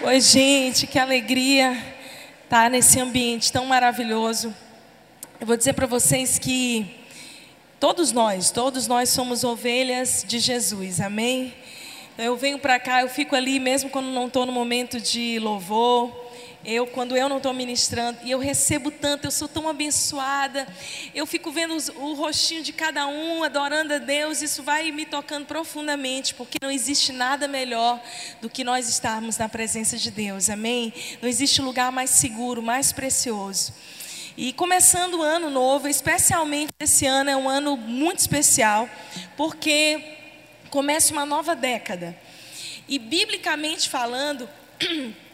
Oi, gente, que alegria estar nesse ambiente tão maravilhoso. Eu vou dizer para vocês que todos nós, todos nós somos ovelhas de Jesus, amém? Eu venho para cá, eu fico ali mesmo quando não estou no momento de louvor eu, quando eu não estou ministrando, e eu recebo tanto, eu sou tão abençoada, eu fico vendo os, o rostinho de cada um, adorando a Deus, isso vai me tocando profundamente, porque não existe nada melhor do que nós estarmos na presença de Deus, amém? Não existe lugar mais seguro, mais precioso. E começando o ano novo, especialmente esse ano é um ano muito especial, porque começa uma nova década. E biblicamente falando,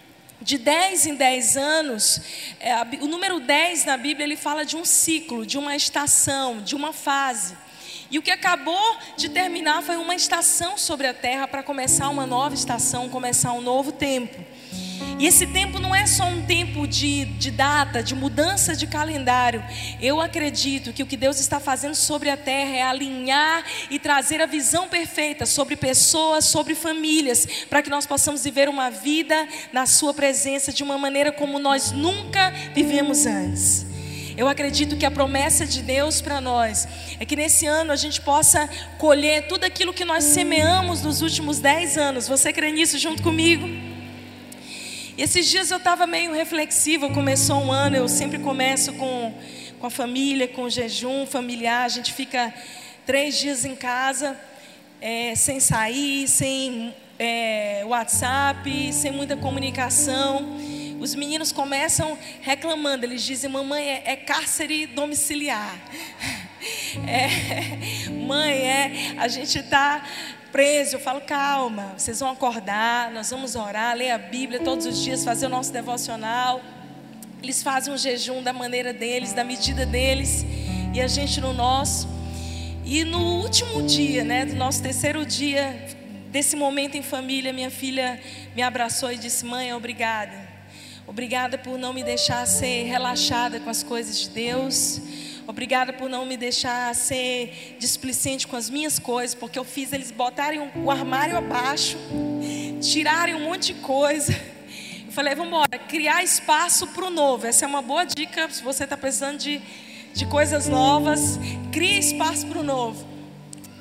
de 10 em 10 anos, é, o número 10 na Bíblia ele fala de um ciclo, de uma estação, de uma fase. E o que acabou de terminar foi uma estação sobre a terra para começar uma nova estação, começar um novo tempo. E esse tempo não é só um tempo de, de data, de mudança de calendário. Eu acredito que o que Deus está fazendo sobre a terra é alinhar e trazer a visão perfeita sobre pessoas, sobre famílias, para que nós possamos viver uma vida na Sua presença de uma maneira como nós nunca vivemos antes. Eu acredito que a promessa de Deus para nós é que nesse ano a gente possa colher tudo aquilo que nós semeamos nos últimos dez anos. Você crê nisso junto comigo? E esses dias eu estava meio reflexiva, começou um ano, eu sempre começo com, com a família, com o jejum familiar, a gente fica três dias em casa, é, sem sair, sem é, WhatsApp, sem muita comunicação. Os meninos começam reclamando, eles dizem: Mamãe, é, é cárcere domiciliar. É, mãe, é, a gente está preso, eu falo, calma, vocês vão acordar, nós vamos orar, ler a Bíblia todos os dias, fazer o nosso devocional. Eles fazem um jejum da maneira deles, da medida deles, e a gente no nosso. E no último dia, né, do nosso terceiro dia, desse momento em família, minha filha me abraçou e disse: Mãe, obrigada. Obrigada por não me deixar ser relaxada com as coisas de Deus. Obrigada por não me deixar ser displicente com as minhas coisas, porque eu fiz eles botarem o armário abaixo, tirarem um monte de coisa. Eu falei, vamos embora, criar espaço para o novo. Essa é uma boa dica se você está precisando de, de coisas novas. Crie espaço para o novo.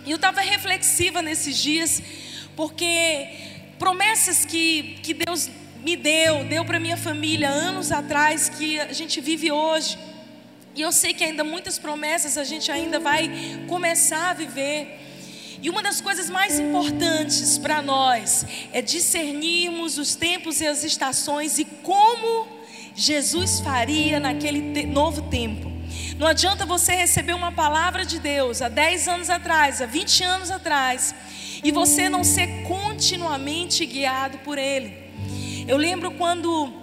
E eu estava reflexiva nesses dias, porque promessas que, que Deus me deu, deu para minha família anos atrás, que a gente vive hoje. E eu sei que ainda muitas promessas a gente ainda vai começar a viver. E uma das coisas mais importantes para nós é discernirmos os tempos e as estações e como Jesus faria naquele te novo tempo. Não adianta você receber uma palavra de Deus há 10 anos atrás, há 20 anos atrás, e você não ser continuamente guiado por Ele. Eu lembro quando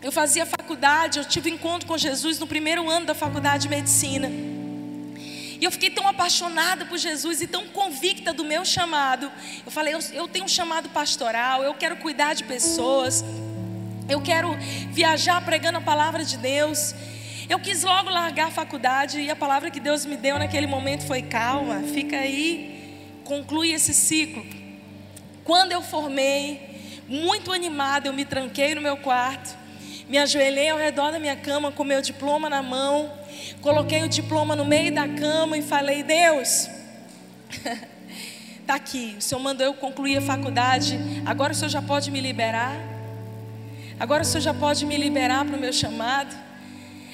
eu fazia faculdade, eu tive encontro com Jesus no primeiro ano da faculdade de medicina. E eu fiquei tão apaixonada por Jesus e tão convicta do meu chamado. Eu falei, eu, eu tenho um chamado pastoral, eu quero cuidar de pessoas, eu quero viajar pregando a palavra de Deus. Eu quis logo largar a faculdade e a palavra que Deus me deu naquele momento foi: calma, fica aí, conclui esse ciclo. Quando eu formei, muito animada, eu me tranquei no meu quarto me ajoelhei ao redor da minha cama com meu diploma na mão, coloquei o diploma no meio da cama e falei: Deus, está aqui, o Senhor mandou eu concluir a faculdade, agora o Senhor já pode me liberar? Agora o Senhor já pode me liberar para o meu chamado?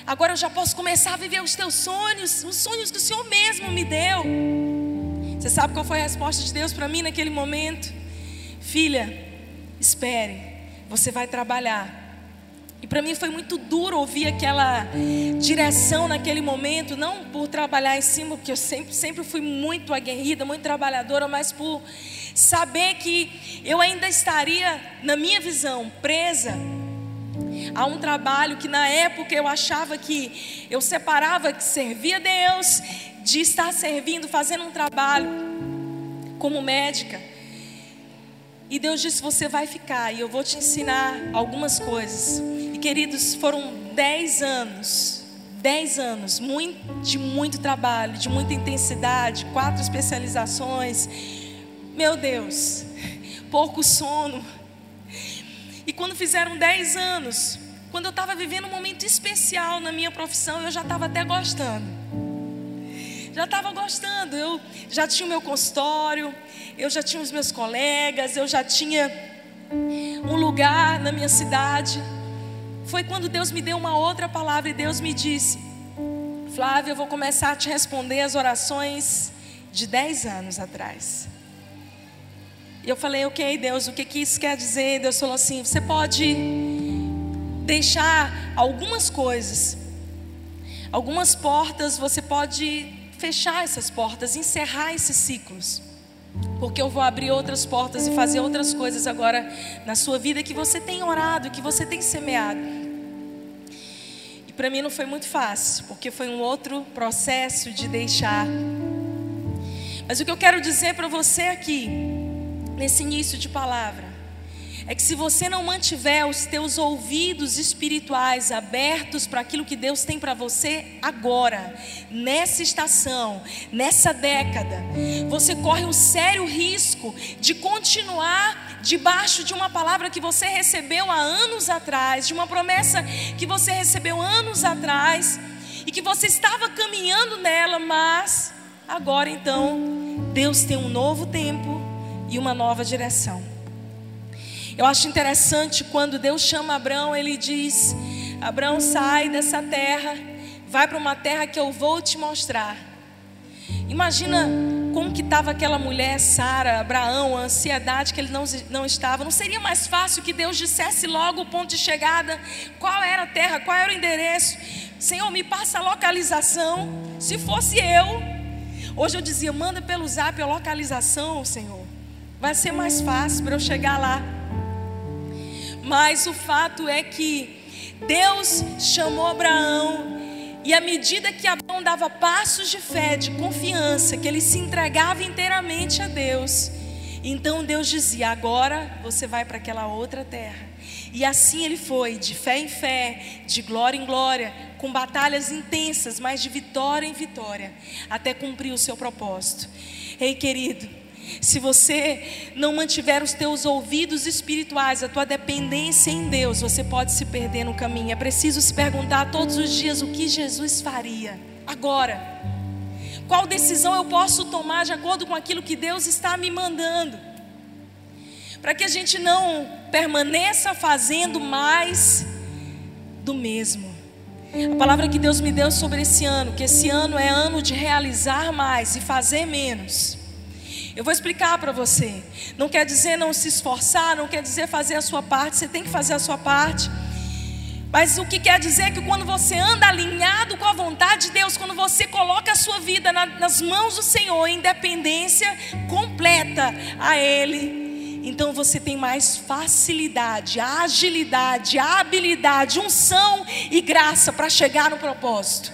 Agora eu já posso começar a viver os teus sonhos, os sonhos que o Senhor mesmo me deu. Você sabe qual foi a resposta de Deus para mim naquele momento? Filha, espere, você vai trabalhar e para mim foi muito duro ouvir aquela direção naquele momento, não por trabalhar em cima, porque eu sempre, sempre fui muito aguerrida, muito trabalhadora, mas por saber que eu ainda estaria, na minha visão, presa a um trabalho que na época eu achava que eu separava que servia a Deus de estar servindo, fazendo um trabalho como médica. E Deus disse: Você vai ficar e eu vou te ensinar algumas coisas queridos, foram dez anos, dez anos de muito trabalho, de muita intensidade, quatro especializações. Meu Deus, pouco sono. E quando fizeram 10 anos, quando eu estava vivendo um momento especial na minha profissão, eu já estava até gostando. Já estava gostando, eu já tinha o meu consultório, eu já tinha os meus colegas, eu já tinha um lugar na minha cidade. Foi quando Deus me deu uma outra palavra e Deus me disse: Flávia, eu vou começar a te responder as orações de 10 anos atrás. E eu falei, ok, Deus, o que, que isso quer dizer? Deus falou assim: você pode deixar algumas coisas, algumas portas, você pode fechar essas portas, encerrar esses ciclos. Porque eu vou abrir outras portas e fazer outras coisas agora na sua vida que você tem orado, que você tem semeado. Para mim não foi muito fácil, porque foi um outro processo de deixar. Mas o que eu quero dizer para você aqui, nesse início de palavra, é que se você não mantiver os teus ouvidos espirituais abertos para aquilo que Deus tem para você agora, nessa estação, nessa década, você corre um sério risco de continuar debaixo de uma palavra que você recebeu há anos atrás, de uma promessa que você recebeu anos atrás e que você estava caminhando nela, mas agora então Deus tem um novo tempo e uma nova direção. Eu acho interessante quando Deus chama Abraão, ele diz: Abraão, sai dessa terra, vai para uma terra que eu vou te mostrar. Imagina como que estava aquela mulher, Sara, Abraão, a ansiedade que ele não, não estava. Não seria mais fácil que Deus dissesse logo o ponto de chegada, qual era a terra, qual era o endereço? Senhor, me passa a localização. Se fosse eu, hoje eu dizia, manda pelo zap a localização, Senhor. Vai ser mais fácil para eu chegar lá. Mas o fato é que Deus chamou Abraão e à medida que Abraão dava passos de fé, de confiança, que ele se entregava inteiramente a Deus, então Deus dizia: agora você vai para aquela outra terra. E assim ele foi, de fé em fé, de glória em glória, com batalhas intensas, mas de vitória em vitória, até cumprir o seu propósito. Ei, querido, se você não mantiver os teus ouvidos espirituais, a tua dependência em Deus, você pode se perder no caminho. É preciso se perguntar todos os dias o que Jesus faria agora. Qual decisão eu posso tomar de acordo com aquilo que Deus está me mandando? Para que a gente não permaneça fazendo mais do mesmo. A palavra que Deus me deu sobre esse ano, que esse ano é ano de realizar mais e fazer menos. Eu vou explicar para você. Não quer dizer não se esforçar, não quer dizer fazer a sua parte, você tem que fazer a sua parte. Mas o que quer dizer é que quando você anda alinhado com a vontade de Deus, quando você coloca a sua vida na, nas mãos do Senhor, em dependência completa a Ele, então você tem mais facilidade, agilidade, habilidade, unção e graça para chegar no propósito.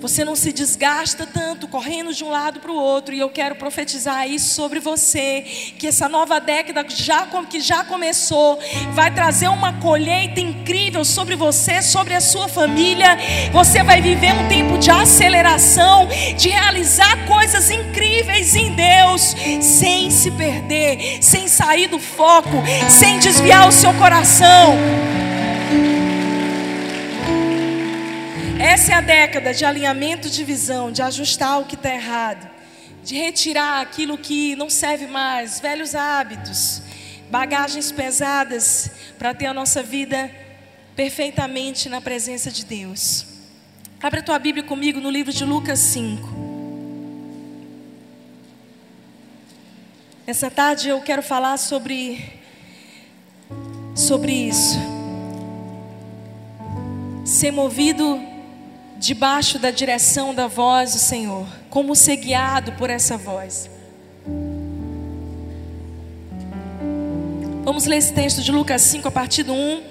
Você não se desgasta tanto correndo de um lado para o outro. E eu quero profetizar isso sobre você. Que essa nova década já, que já começou vai trazer uma colheita incrível sobre você, sobre a sua família. Você vai viver um tempo de aceleração, de realizar coisas incríveis em Deus, sem se perder, sem sair do foco, sem desviar o seu coração. Essa é a década de alinhamento de visão, de ajustar o que está errado, de retirar aquilo que não serve mais, velhos hábitos, bagagens pesadas, para ter a nossa vida perfeitamente na presença de Deus. Abra a tua Bíblia comigo no livro de Lucas 5. Nessa tarde eu quero falar sobre sobre isso. Ser movido debaixo da direção da voz do Senhor, como ser guiado por essa voz. Vamos ler esse texto de Lucas 5, a partir do 1.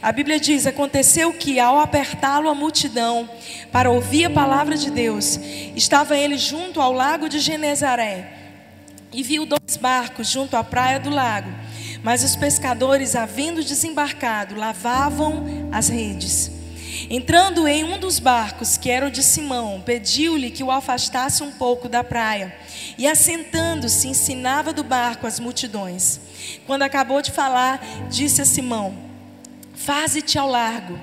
A Bíblia diz: Aconteceu que, ao apertá-lo a multidão para ouvir a palavra de Deus, estava ele junto ao lago de Genezaré e viu dois barcos junto à praia do lago. Mas os pescadores, havendo desembarcado, lavavam as redes. Entrando em um dos barcos, que era o de Simão, pediu-lhe que o afastasse um pouco da praia. E assentando-se, ensinava do barco as multidões. Quando acabou de falar, disse a Simão: Faze-te ao largo,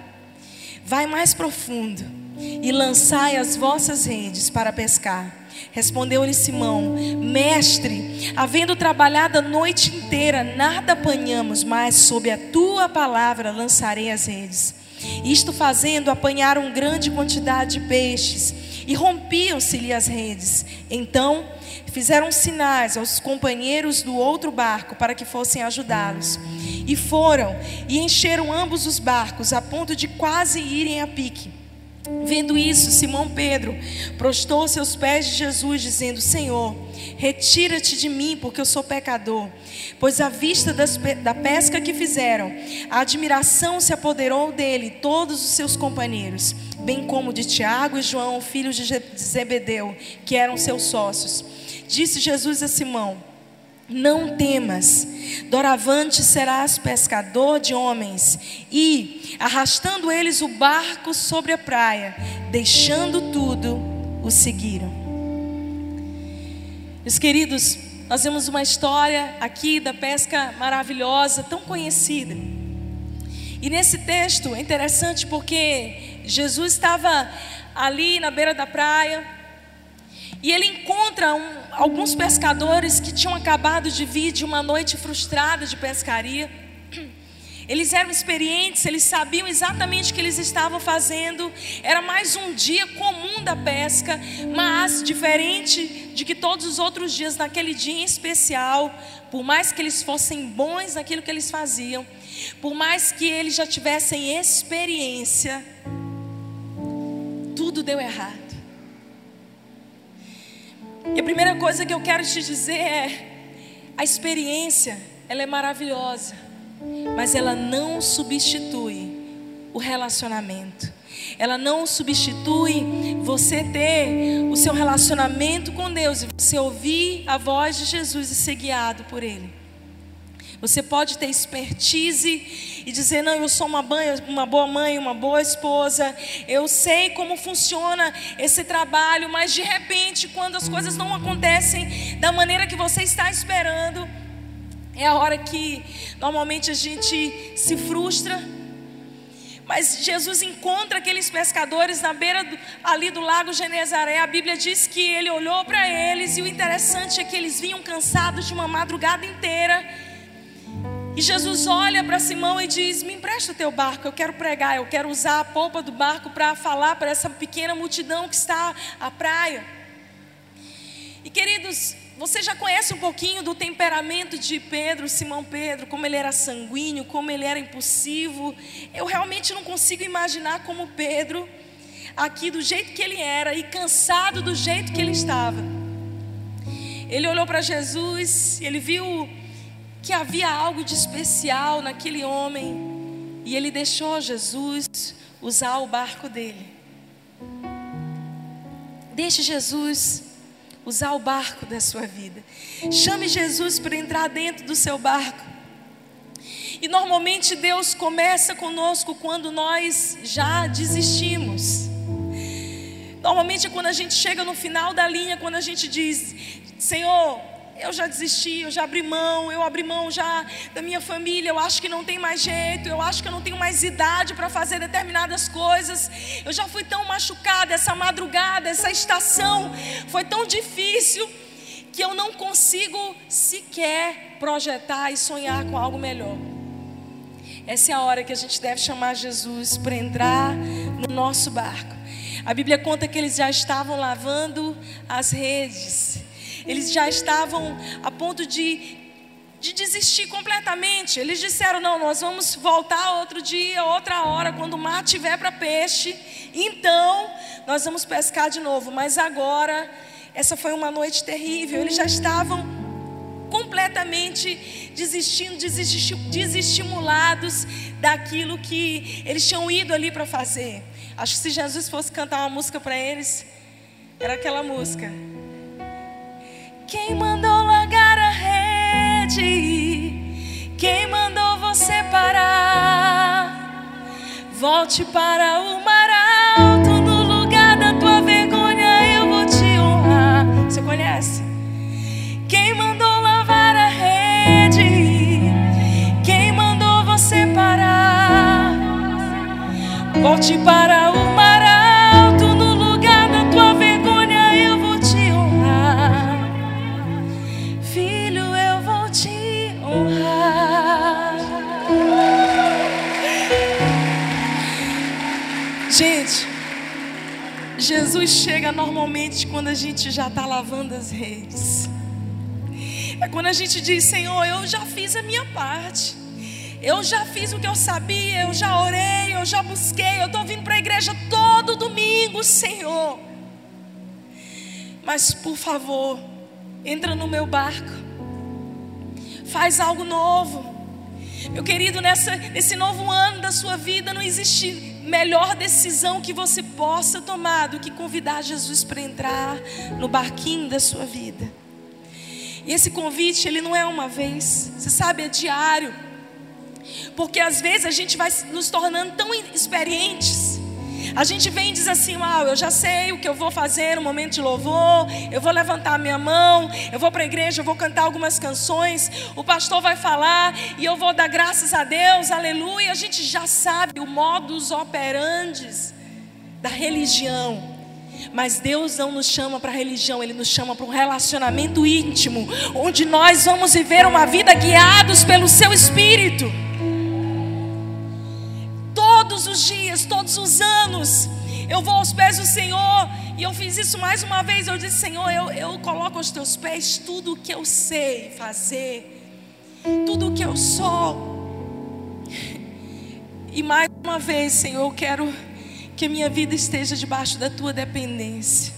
vai mais profundo e lançai as vossas redes para pescar. Respondeu-lhe Simão: Mestre, havendo trabalhado a noite inteira, nada apanhamos, mas sob a tua palavra lançarei as redes. Isto fazendo, apanharam grande quantidade de peixes e rompiam-se-lhe as redes. Então fizeram sinais aos companheiros do outro barco para que fossem ajudá-los. E foram e encheram ambos os barcos a ponto de quase irem a pique. Vendo isso, Simão Pedro prostou-se aos pés de Jesus, dizendo: Senhor, retira-te de mim, porque eu sou pecador. Pois à vista das, da pesca que fizeram, a admiração se apoderou dele, todos os seus companheiros, bem como de Tiago e João, filhos de Zebedeu, que eram seus sócios. Disse Jesus a Simão: não temas, doravante serás pescador de homens. E, arrastando eles o barco sobre a praia, deixando tudo, o seguiram. Meus queridos, nós vemos uma história aqui da pesca maravilhosa, tão conhecida. E nesse texto é interessante porque Jesus estava ali na beira da praia, e ele encontra um, alguns pescadores que tinham acabado de vir de uma noite frustrada de pescaria. Eles eram experientes, eles sabiam exatamente o que eles estavam fazendo. Era mais um dia comum da pesca, mas diferente de que todos os outros dias, naquele dia em especial, por mais que eles fossem bons naquilo que eles faziam, por mais que eles já tivessem experiência, tudo deu errado. E a primeira coisa que eu quero te dizer é: a experiência, ela é maravilhosa, mas ela não substitui o relacionamento. Ela não substitui você ter o seu relacionamento com Deus e você ouvir a voz de Jesus e ser guiado por Ele. Você pode ter expertise e dizer: Não, eu sou uma, uma boa mãe, uma boa esposa, eu sei como funciona esse trabalho, mas de repente, quando as coisas não acontecem da maneira que você está esperando, é a hora que normalmente a gente se frustra. Mas Jesus encontra aqueles pescadores na beira do, ali do lago Genezaré. A Bíblia diz que ele olhou para eles e o interessante é que eles vinham cansados de uma madrugada inteira e Jesus olha para Simão e diz: Me empresta o teu barco, eu quero pregar, eu quero usar a polpa do barco para falar para essa pequena multidão que está à praia. E queridos, você já conhece um pouquinho do temperamento de Pedro, Simão Pedro, como ele era sanguíneo, como ele era impulsivo. Eu realmente não consigo imaginar como Pedro, aqui do jeito que ele era e cansado do jeito que ele estava. Ele olhou para Jesus, ele viu que havia algo de especial naquele homem e ele deixou Jesus usar o barco dele. Deixe Jesus usar o barco da sua vida. Chame Jesus para entrar dentro do seu barco. E normalmente Deus começa conosco quando nós já desistimos. Normalmente quando a gente chega no final da linha, quando a gente diz: Senhor, eu já desisti, eu já abri mão, eu abri mão já da minha família, eu acho que não tem mais jeito, eu acho que eu não tenho mais idade para fazer determinadas coisas. Eu já fui tão machucada essa madrugada, essa estação foi tão difícil que eu não consigo sequer projetar e sonhar com algo melhor. Essa é a hora que a gente deve chamar Jesus para entrar no nosso barco. A Bíblia conta que eles já estavam lavando as redes. Eles já estavam a ponto de, de desistir completamente. Eles disseram: não, nós vamos voltar outro dia, outra hora, quando o mar tiver para peixe. Então, nós vamos pescar de novo. Mas agora, essa foi uma noite terrível. Eles já estavam completamente desistindo, desestimulados daquilo que eles tinham ido ali para fazer. Acho que se Jesus fosse cantar uma música para eles, era aquela música. Quem mandou largar a rede? Quem mandou você parar? Volte para o mar alto, no lugar da tua vergonha eu vou te honrar. Você conhece? Quem mandou lavar a rede? Quem mandou você parar? Volte para o Jesus chega normalmente quando a gente já está lavando as redes. É quando a gente diz, Senhor, eu já fiz a minha parte. Eu já fiz o que eu sabia, eu já orei, eu já busquei, eu estou vindo para a igreja todo domingo, Senhor. Mas por favor, entra no meu barco, faz algo novo. Meu querido, nessa, nesse novo ano da sua vida não existe melhor decisão que você possa tomar do que convidar Jesus para entrar no barquinho da sua vida. E esse convite, ele não é uma vez, você sabe, é diário. Porque às vezes a gente vai nos tornando tão experientes. A gente vem e diz assim: Uau, eu já sei o que eu vou fazer no momento de louvor. Eu vou levantar minha mão. Eu vou para a igreja. Eu vou cantar algumas canções. O pastor vai falar. E eu vou dar graças a Deus. Aleluia. A gente já sabe o modus operandi da religião. Mas Deus não nos chama para religião, Ele nos chama para um relacionamento íntimo, onde nós vamos viver uma vida guiados pelo Seu Espírito todos os dias, todos os anos. Eu vou aos pés do Senhor. E eu fiz isso mais uma vez. Eu disse: Senhor, eu, eu coloco aos teus pés tudo o que eu sei fazer, tudo o que eu sou. E mais uma vez, Senhor, eu quero que a minha vida esteja debaixo da tua dependência.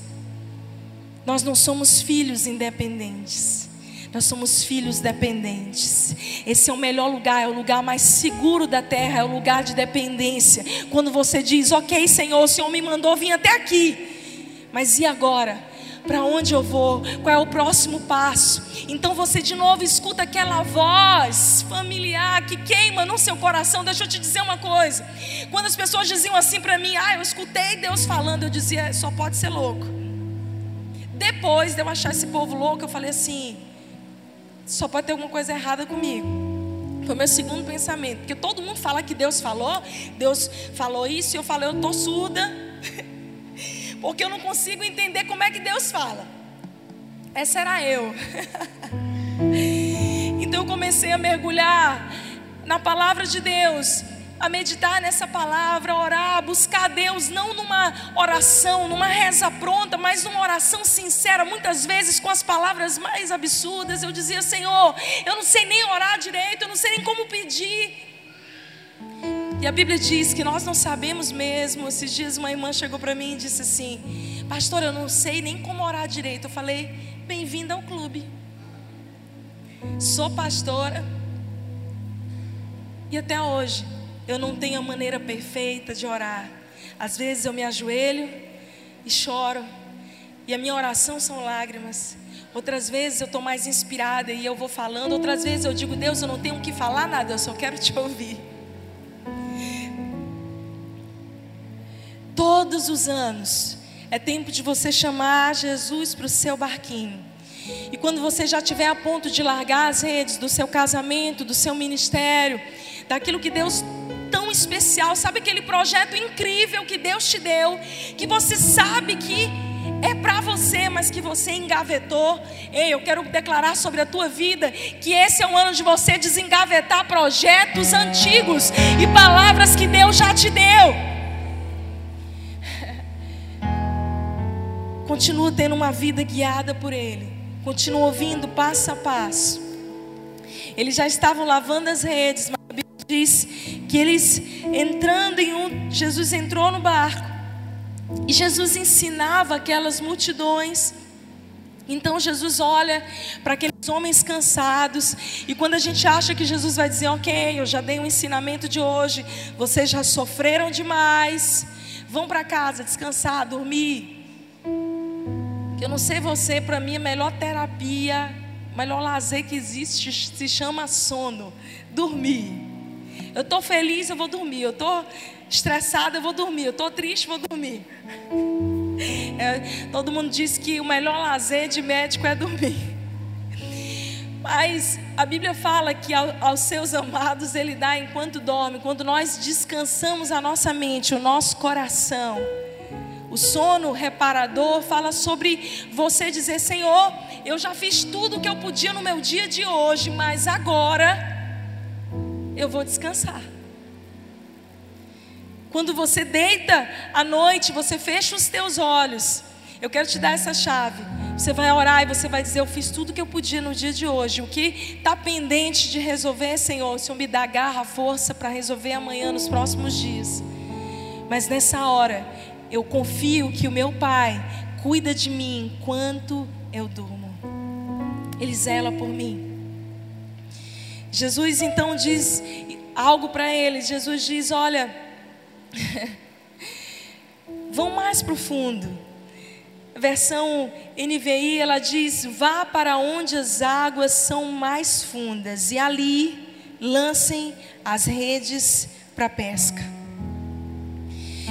Nós não somos filhos independentes. Nós somos filhos dependentes. Esse é o melhor lugar, é o lugar mais seguro da terra, é o lugar de dependência. Quando você diz, ok, Senhor, o Senhor me mandou vir até aqui, mas e agora? Para onde eu vou? Qual é o próximo passo? Então você de novo escuta aquela voz familiar que queima no seu coração. Deixa eu te dizer uma coisa. Quando as pessoas diziam assim para mim, ah, eu escutei Deus falando, eu dizia, só pode ser louco. Depois de eu achar esse povo louco, eu falei assim: só pode ter alguma coisa errada comigo. Foi meu segundo pensamento. Porque todo mundo fala que Deus falou, Deus falou isso, e eu falei, eu estou surda. Porque eu não consigo entender como é que Deus fala. Essa era eu. então eu comecei a mergulhar na palavra de Deus a meditar nessa palavra, a orar, a buscar a Deus, não numa oração, numa reza pronta, mas numa oração sincera, muitas vezes com as palavras mais absurdas. Eu dizia, Senhor, eu não sei nem orar direito, eu não sei nem como pedir. E a Bíblia diz que nós não sabemos mesmo. Esses dias uma irmã chegou para mim e disse assim: Pastor, eu não sei nem como orar direito. Eu falei: Bem-vinda ao clube. Sou pastora. E até hoje eu não tenho a maneira perfeita de orar. Às vezes eu me ajoelho e choro, e a minha oração são lágrimas. Outras vezes eu estou mais inspirada e eu vou falando. Outras vezes eu digo, Deus, eu não tenho que falar nada, eu só quero te ouvir. Todos os anos é tempo de você chamar Jesus para o seu barquinho. E quando você já estiver a ponto de largar as redes do seu casamento, do seu ministério, daquilo que Deus especial, sabe aquele projeto incrível que Deus te deu, que você sabe que é para você, mas que você engavetou. Ei, eu quero declarar sobre a tua vida que esse é o ano de você desengavetar projetos antigos e palavras que Deus já te deu. Continua tendo uma vida guiada por Ele. Continua ouvindo passo a passo. Eles já estavam lavando as redes, mas diz que eles entrando em um, Jesus entrou no barco e Jesus ensinava aquelas multidões. Então Jesus olha para aqueles homens cansados, e quando a gente acha que Jesus vai dizer, ok, eu já dei um ensinamento de hoje, vocês já sofreram demais, vão para casa descansar, dormir. Que eu não sei você, para mim a melhor terapia, o melhor lazer que existe se chama sono, dormir. Eu estou feliz, eu vou dormir. Eu estou estressada, eu vou dormir. Eu estou triste, vou dormir. É, todo mundo diz que o melhor lazer de médico é dormir. Mas a Bíblia fala que aos seus amados Ele dá enquanto dorme, quando nós descansamos a nossa mente, o nosso coração. O sono reparador fala sobre você dizer: Senhor, eu já fiz tudo o que eu podia no meu dia de hoje, mas agora eu vou descansar. Quando você deita à noite, você fecha os teus olhos. Eu quero te dar essa chave. Você vai orar e você vai dizer: Eu fiz tudo o que eu podia no dia de hoje. O que está pendente de resolver, Senhor, o Senhor me dá garra, força para resolver amanhã, nos próximos dias. Mas nessa hora, eu confio que o meu Pai cuida de mim enquanto eu durmo. Ele zela por mim. Jesus então diz algo para eles. Jesus diz: Olha, vão mais profundo versão NVI, ela diz: Vá para onde as águas são mais fundas e ali lancem as redes para pesca.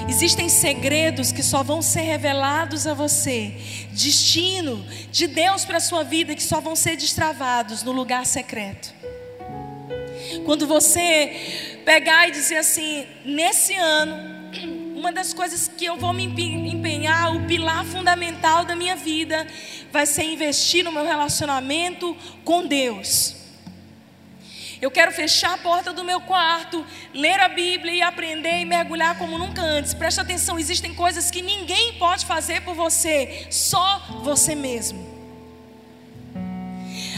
Existem segredos que só vão ser revelados a você, destino de Deus para a sua vida que só vão ser destravados no lugar secreto. Quando você pegar e dizer assim, nesse ano, uma das coisas que eu vou me empenhar, o pilar fundamental da minha vida, vai ser investir no meu relacionamento com Deus. Eu quero fechar a porta do meu quarto, ler a Bíblia e aprender e mergulhar como nunca antes. Preste atenção, existem coisas que ninguém pode fazer por você, só você mesmo.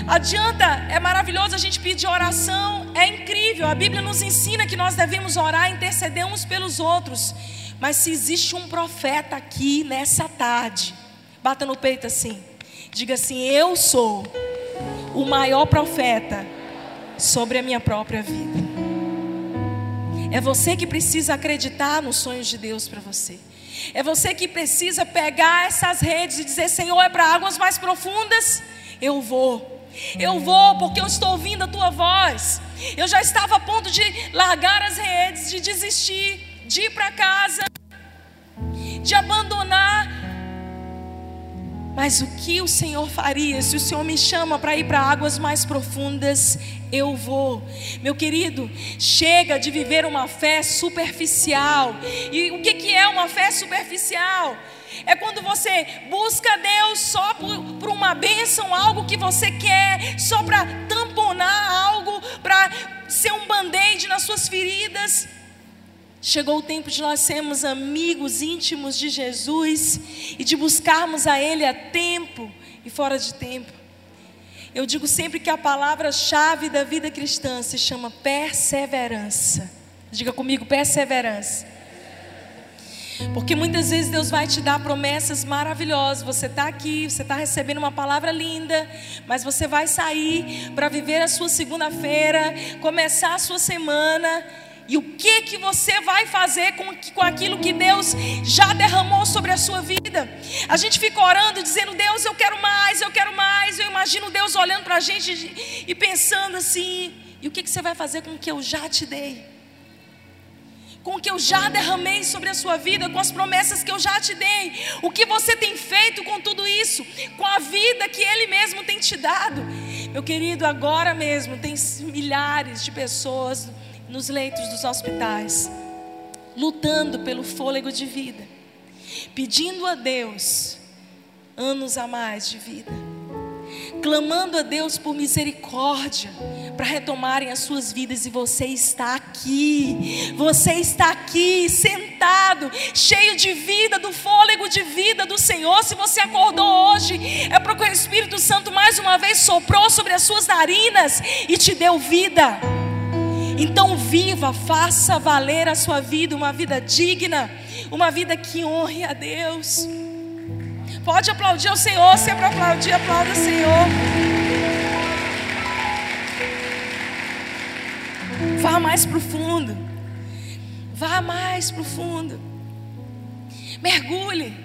Adianta, é maravilhoso a gente pedir oração, é incrível. A Bíblia nos ensina que nós devemos orar e interceder uns pelos outros. Mas se existe um profeta aqui nessa tarde, bata no peito assim, diga assim: Eu sou o maior profeta sobre a minha própria vida. É você que precisa acreditar nos sonhos de Deus para você. É você que precisa pegar essas redes e dizer: Senhor, é para águas mais profundas? Eu vou. Eu vou porque eu estou ouvindo a tua voz. Eu já estava a ponto de largar as redes, de desistir de ir para casa, de abandonar. Mas o que o Senhor faria se o Senhor me chama para ir para águas mais profundas? Eu vou, meu querido. Chega de viver uma fé superficial. E o que, que é uma fé superficial? É quando você busca Deus só por, por uma bênção, algo que você quer, só para tamponar algo, para ser um band-aid nas suas feridas. Chegou o tempo de nós sermos amigos íntimos de Jesus e de buscarmos a Ele a tempo e fora de tempo. Eu digo sempre que a palavra-chave da vida cristã se chama perseverança. Diga comigo, perseverança. Porque muitas vezes Deus vai te dar promessas maravilhosas. Você está aqui, você está recebendo uma palavra linda, mas você vai sair para viver a sua segunda-feira, começar a sua semana e o que que você vai fazer com, com aquilo que Deus já derramou sobre a sua vida? A gente fica orando, dizendo: Deus, eu quero mais, eu quero mais. Eu imagino Deus olhando para a gente e pensando assim: e o que, que você vai fazer com o que eu já te dei? Com o que eu já derramei sobre a sua vida, com as promessas que eu já te dei. O que você tem feito com tudo isso, com a vida que Ele mesmo tem te dado. Meu querido, agora mesmo tem milhares de pessoas nos leitos dos hospitais, lutando pelo fôlego de vida, pedindo a Deus anos a mais de vida, clamando a Deus por misericórdia para retomarem as suas vidas e você está aqui. Você está aqui sentado, cheio de vida, do fôlego de vida do Senhor. Se você acordou hoje, é porque o Espírito Santo mais uma vez soprou sobre as suas narinas e te deu vida. Então viva, faça valer a sua vida, uma vida digna, uma vida que honre a Deus. Pode aplaudir o Senhor, se é para aplaudir, aplauda o Senhor. Vá mais profundo. Vá mais profundo. Mergulhe.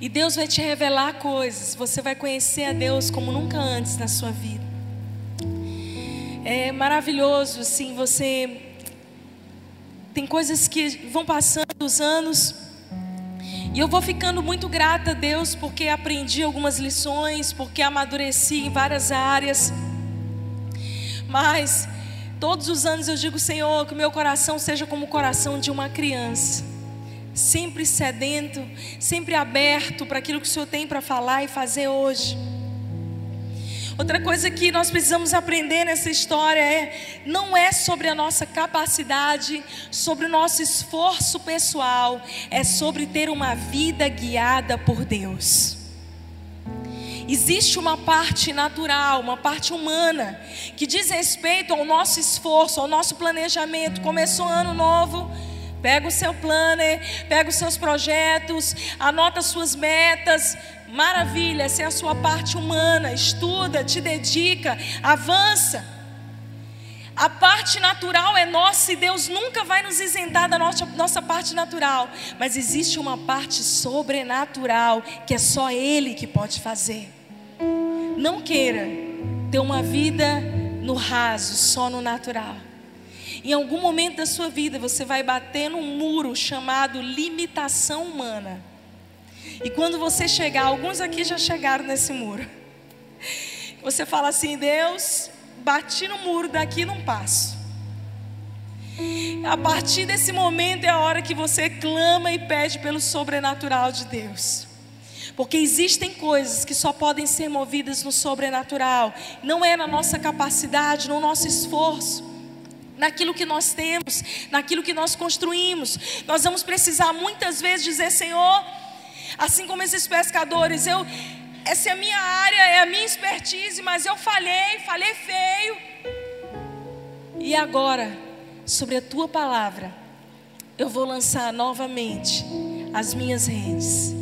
E Deus vai te revelar coisas. Você vai conhecer a Deus como nunca antes na sua vida. É maravilhoso, assim, você. Tem coisas que vão passando os anos. E eu vou ficando muito grata a Deus porque aprendi algumas lições, porque amadureci em várias áreas. Mas todos os anos eu digo, Senhor, que meu coração seja como o coração de uma criança, sempre sedento, sempre aberto para aquilo que o Senhor tem para falar e fazer hoje. Outra coisa que nós precisamos aprender nessa história é: não é sobre a nossa capacidade, sobre o nosso esforço pessoal, é sobre ter uma vida guiada por Deus. Existe uma parte natural, uma parte humana, que diz respeito ao nosso esforço, ao nosso planejamento. Começou ano novo, pega o seu planner, pega os seus projetos, anota suas metas, Maravilha, essa é a sua parte humana. Estuda, te dedica, avança. A parte natural é nossa e Deus nunca vai nos isentar da nossa, nossa parte natural. Mas existe uma parte sobrenatural que é só Ele que pode fazer. Não queira ter uma vida no raso, só no natural. Em algum momento da sua vida você vai bater num muro chamado limitação humana. E quando você chegar, alguns aqui já chegaram nesse muro. Você fala assim: Deus, bati no muro, daqui não passo. A partir desse momento é a hora que você clama e pede pelo sobrenatural de Deus. Porque existem coisas que só podem ser movidas no sobrenatural, não é na nossa capacidade, no nosso esforço, naquilo que nós temos, naquilo que nós construímos. Nós vamos precisar muitas vezes dizer: Senhor, Assim como esses pescadores, eu essa é a minha área, é a minha expertise, mas eu falhei, falhei feio. E agora, sobre a tua palavra, eu vou lançar novamente as minhas redes.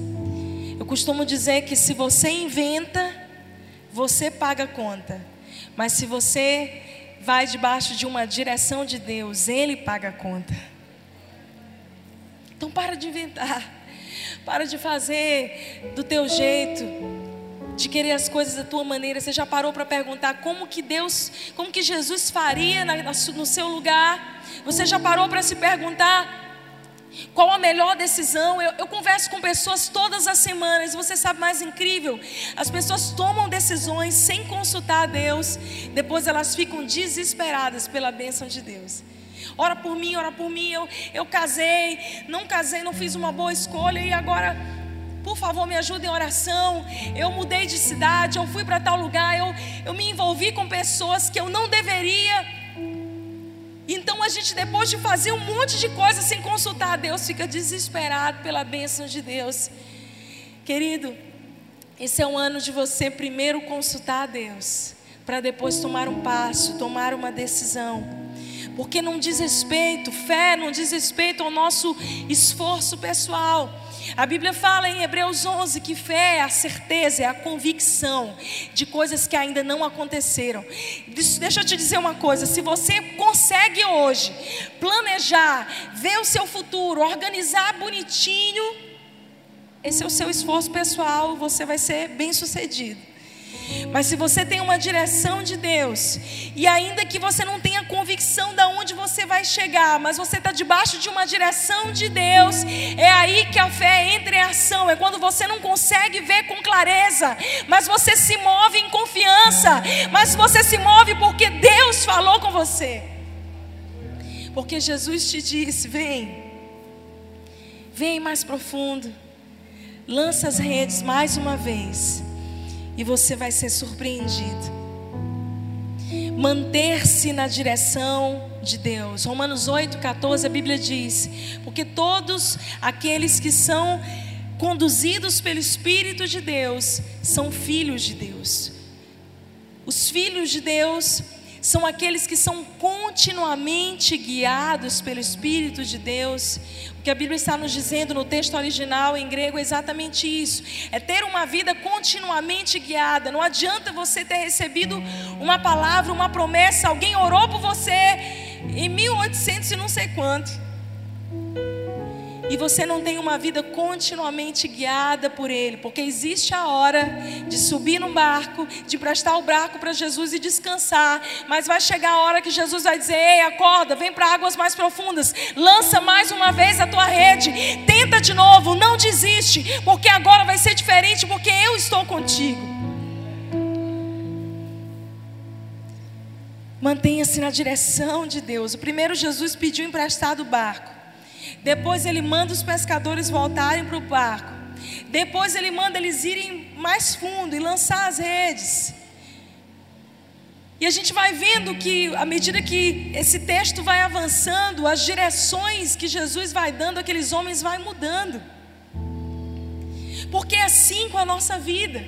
Eu costumo dizer que se você inventa, você paga a conta. Mas se você vai debaixo de uma direção de Deus, Ele paga a conta. Então para de inventar. Para de fazer do teu jeito, de querer as coisas da tua maneira. Você já parou para perguntar como que Deus, como que Jesus faria na, no seu lugar? Você já parou para se perguntar qual a melhor decisão? Eu, eu, converso com pessoas todas as semanas. Você sabe mais incrível? As pessoas tomam decisões sem consultar a Deus. Depois elas ficam desesperadas pela bênção de Deus. Ora por mim, ora por mim. Eu, eu casei, não casei, não fiz uma boa escolha e agora, por favor, me ajude em oração. Eu mudei de cidade, eu fui para tal lugar, eu, eu me envolvi com pessoas que eu não deveria. Então a gente, depois de fazer um monte de coisa sem consultar a Deus, fica desesperado pela bênção de Deus. Querido, esse é um ano de você primeiro consultar a Deus, para depois tomar um passo, tomar uma decisão porque não diz respeito, fé não diz respeito ao nosso esforço pessoal. A Bíblia fala em Hebreus 11 que fé é a certeza, é a convicção de coisas que ainda não aconteceram. Deixa eu te dizer uma coisa: se você consegue hoje planejar, ver o seu futuro, organizar bonitinho, esse é o seu esforço pessoal, você vai ser bem sucedido. Mas se você tem uma direção de Deus, e ainda que você não tenha convicção de onde você vai chegar, mas você está debaixo de uma direção de Deus, é aí que a fé entra em ação. É quando você não consegue ver com clareza, mas você se move em confiança, mas você se move porque Deus falou com você. Porque Jesus te disse: vem, vem mais profundo, lança as redes mais uma vez e você vai ser surpreendido. Manter-se na direção de Deus. Romanos 8, 14, a Bíblia diz: Porque todos aqueles que são conduzidos pelo Espírito de Deus são filhos de Deus. Os filhos de Deus são aqueles que são continuamente guiados pelo Espírito de Deus. O que a Bíblia está nos dizendo no texto original em grego é exatamente isso: é ter uma vida continuamente guiada. Não adianta você ter recebido uma palavra, uma promessa, alguém orou por você em 1800 e não sei quanto e você não tem uma vida continuamente guiada por Ele, porque existe a hora de subir no barco, de prestar o barco para Jesus e descansar, mas vai chegar a hora que Jesus vai dizer: Ei, acorda, vem para águas mais profundas, lança mais uma vez a tua rede, tenta de novo, não desiste, porque agora vai ser diferente, porque eu estou contigo. Mantenha-se na direção de Deus. O primeiro Jesus pediu emprestado o barco. Depois ele manda os pescadores voltarem para o barco. Depois ele manda eles irem mais fundo e lançar as redes. E a gente vai vendo que, à medida que esse texto vai avançando, as direções que Jesus vai dando àqueles homens vai mudando. Porque é assim com a nossa vida.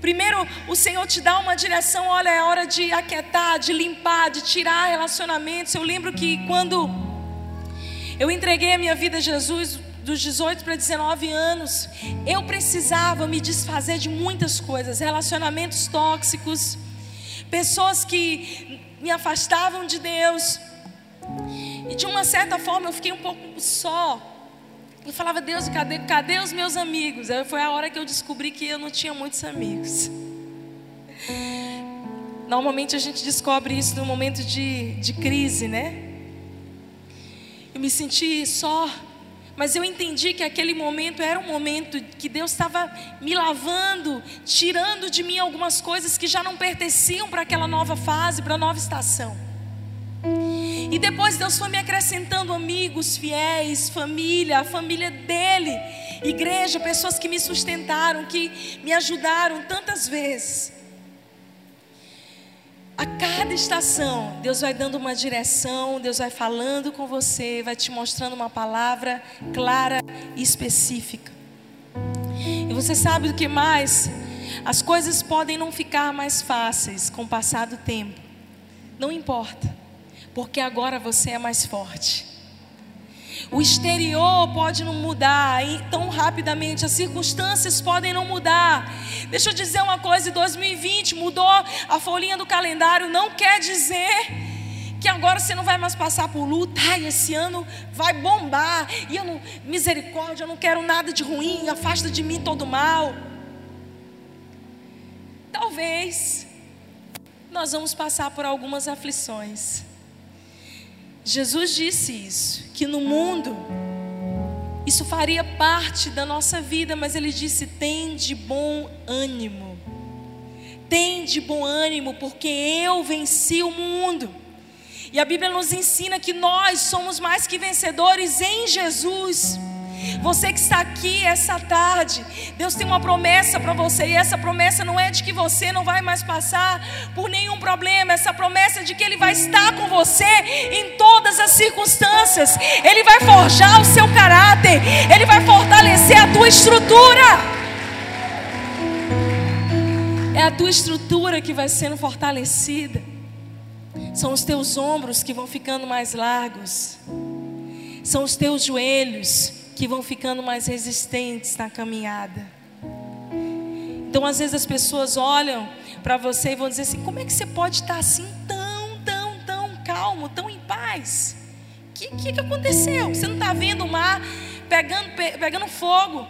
Primeiro, o Senhor te dá uma direção, olha, é hora de aquietar, de limpar, de tirar relacionamentos. Eu lembro que quando eu entreguei a minha vida a Jesus, dos 18 para 19 anos, eu precisava me desfazer de muitas coisas, relacionamentos tóxicos, pessoas que me afastavam de Deus. E de uma certa forma eu fiquei um pouco só, eu falava, Deus, cadê, cadê os meus amigos? Aí foi a hora que eu descobri que eu não tinha muitos amigos. Normalmente a gente descobre isso no momento de, de crise, né? Eu me senti só, mas eu entendi que aquele momento era um momento que Deus estava me lavando, tirando de mim algumas coisas que já não pertenciam para aquela nova fase, para a nova estação. E depois Deus foi me acrescentando amigos fiéis, família, a família dele, igreja, pessoas que me sustentaram, que me ajudaram tantas vezes. A cada estação, Deus vai dando uma direção, Deus vai falando com você, vai te mostrando uma palavra clara e específica. E você sabe do que mais? As coisas podem não ficar mais fáceis com o passar do tempo. Não importa porque agora você é mais forte. O exterior pode não mudar tão rapidamente, as circunstâncias podem não mudar. Deixa eu dizer uma coisa: 2020 mudou a folhinha do calendário, não quer dizer que agora você não vai mais passar por luta. Ai, esse ano vai bombar. E eu não, misericórdia, eu não quero nada de ruim, afasta de mim todo mal. Talvez nós vamos passar por algumas aflições. Jesus disse isso, que no mundo isso faria parte da nossa vida, mas ele disse: tem de bom ânimo. Tem de bom ânimo, porque eu venci o mundo. E a Bíblia nos ensina que nós somos mais que vencedores em Jesus. Você que está aqui essa tarde, Deus tem uma promessa para você, e essa promessa não é de que você não vai mais passar por nenhum problema, essa promessa é de que Ele vai estar com você em todas as circunstâncias, Ele vai forjar o seu caráter, Ele vai fortalecer a tua estrutura. É a tua estrutura que vai sendo fortalecida, são os teus ombros que vão ficando mais largos, são os teus joelhos que vão ficando mais resistentes na caminhada. Então, às vezes as pessoas olham para você e vão dizer assim: como é que você pode estar assim tão, tão, tão calmo, tão em paz? O que, que, que, aconteceu? Você não está vendo o mar pegando, pe, pegando fogo?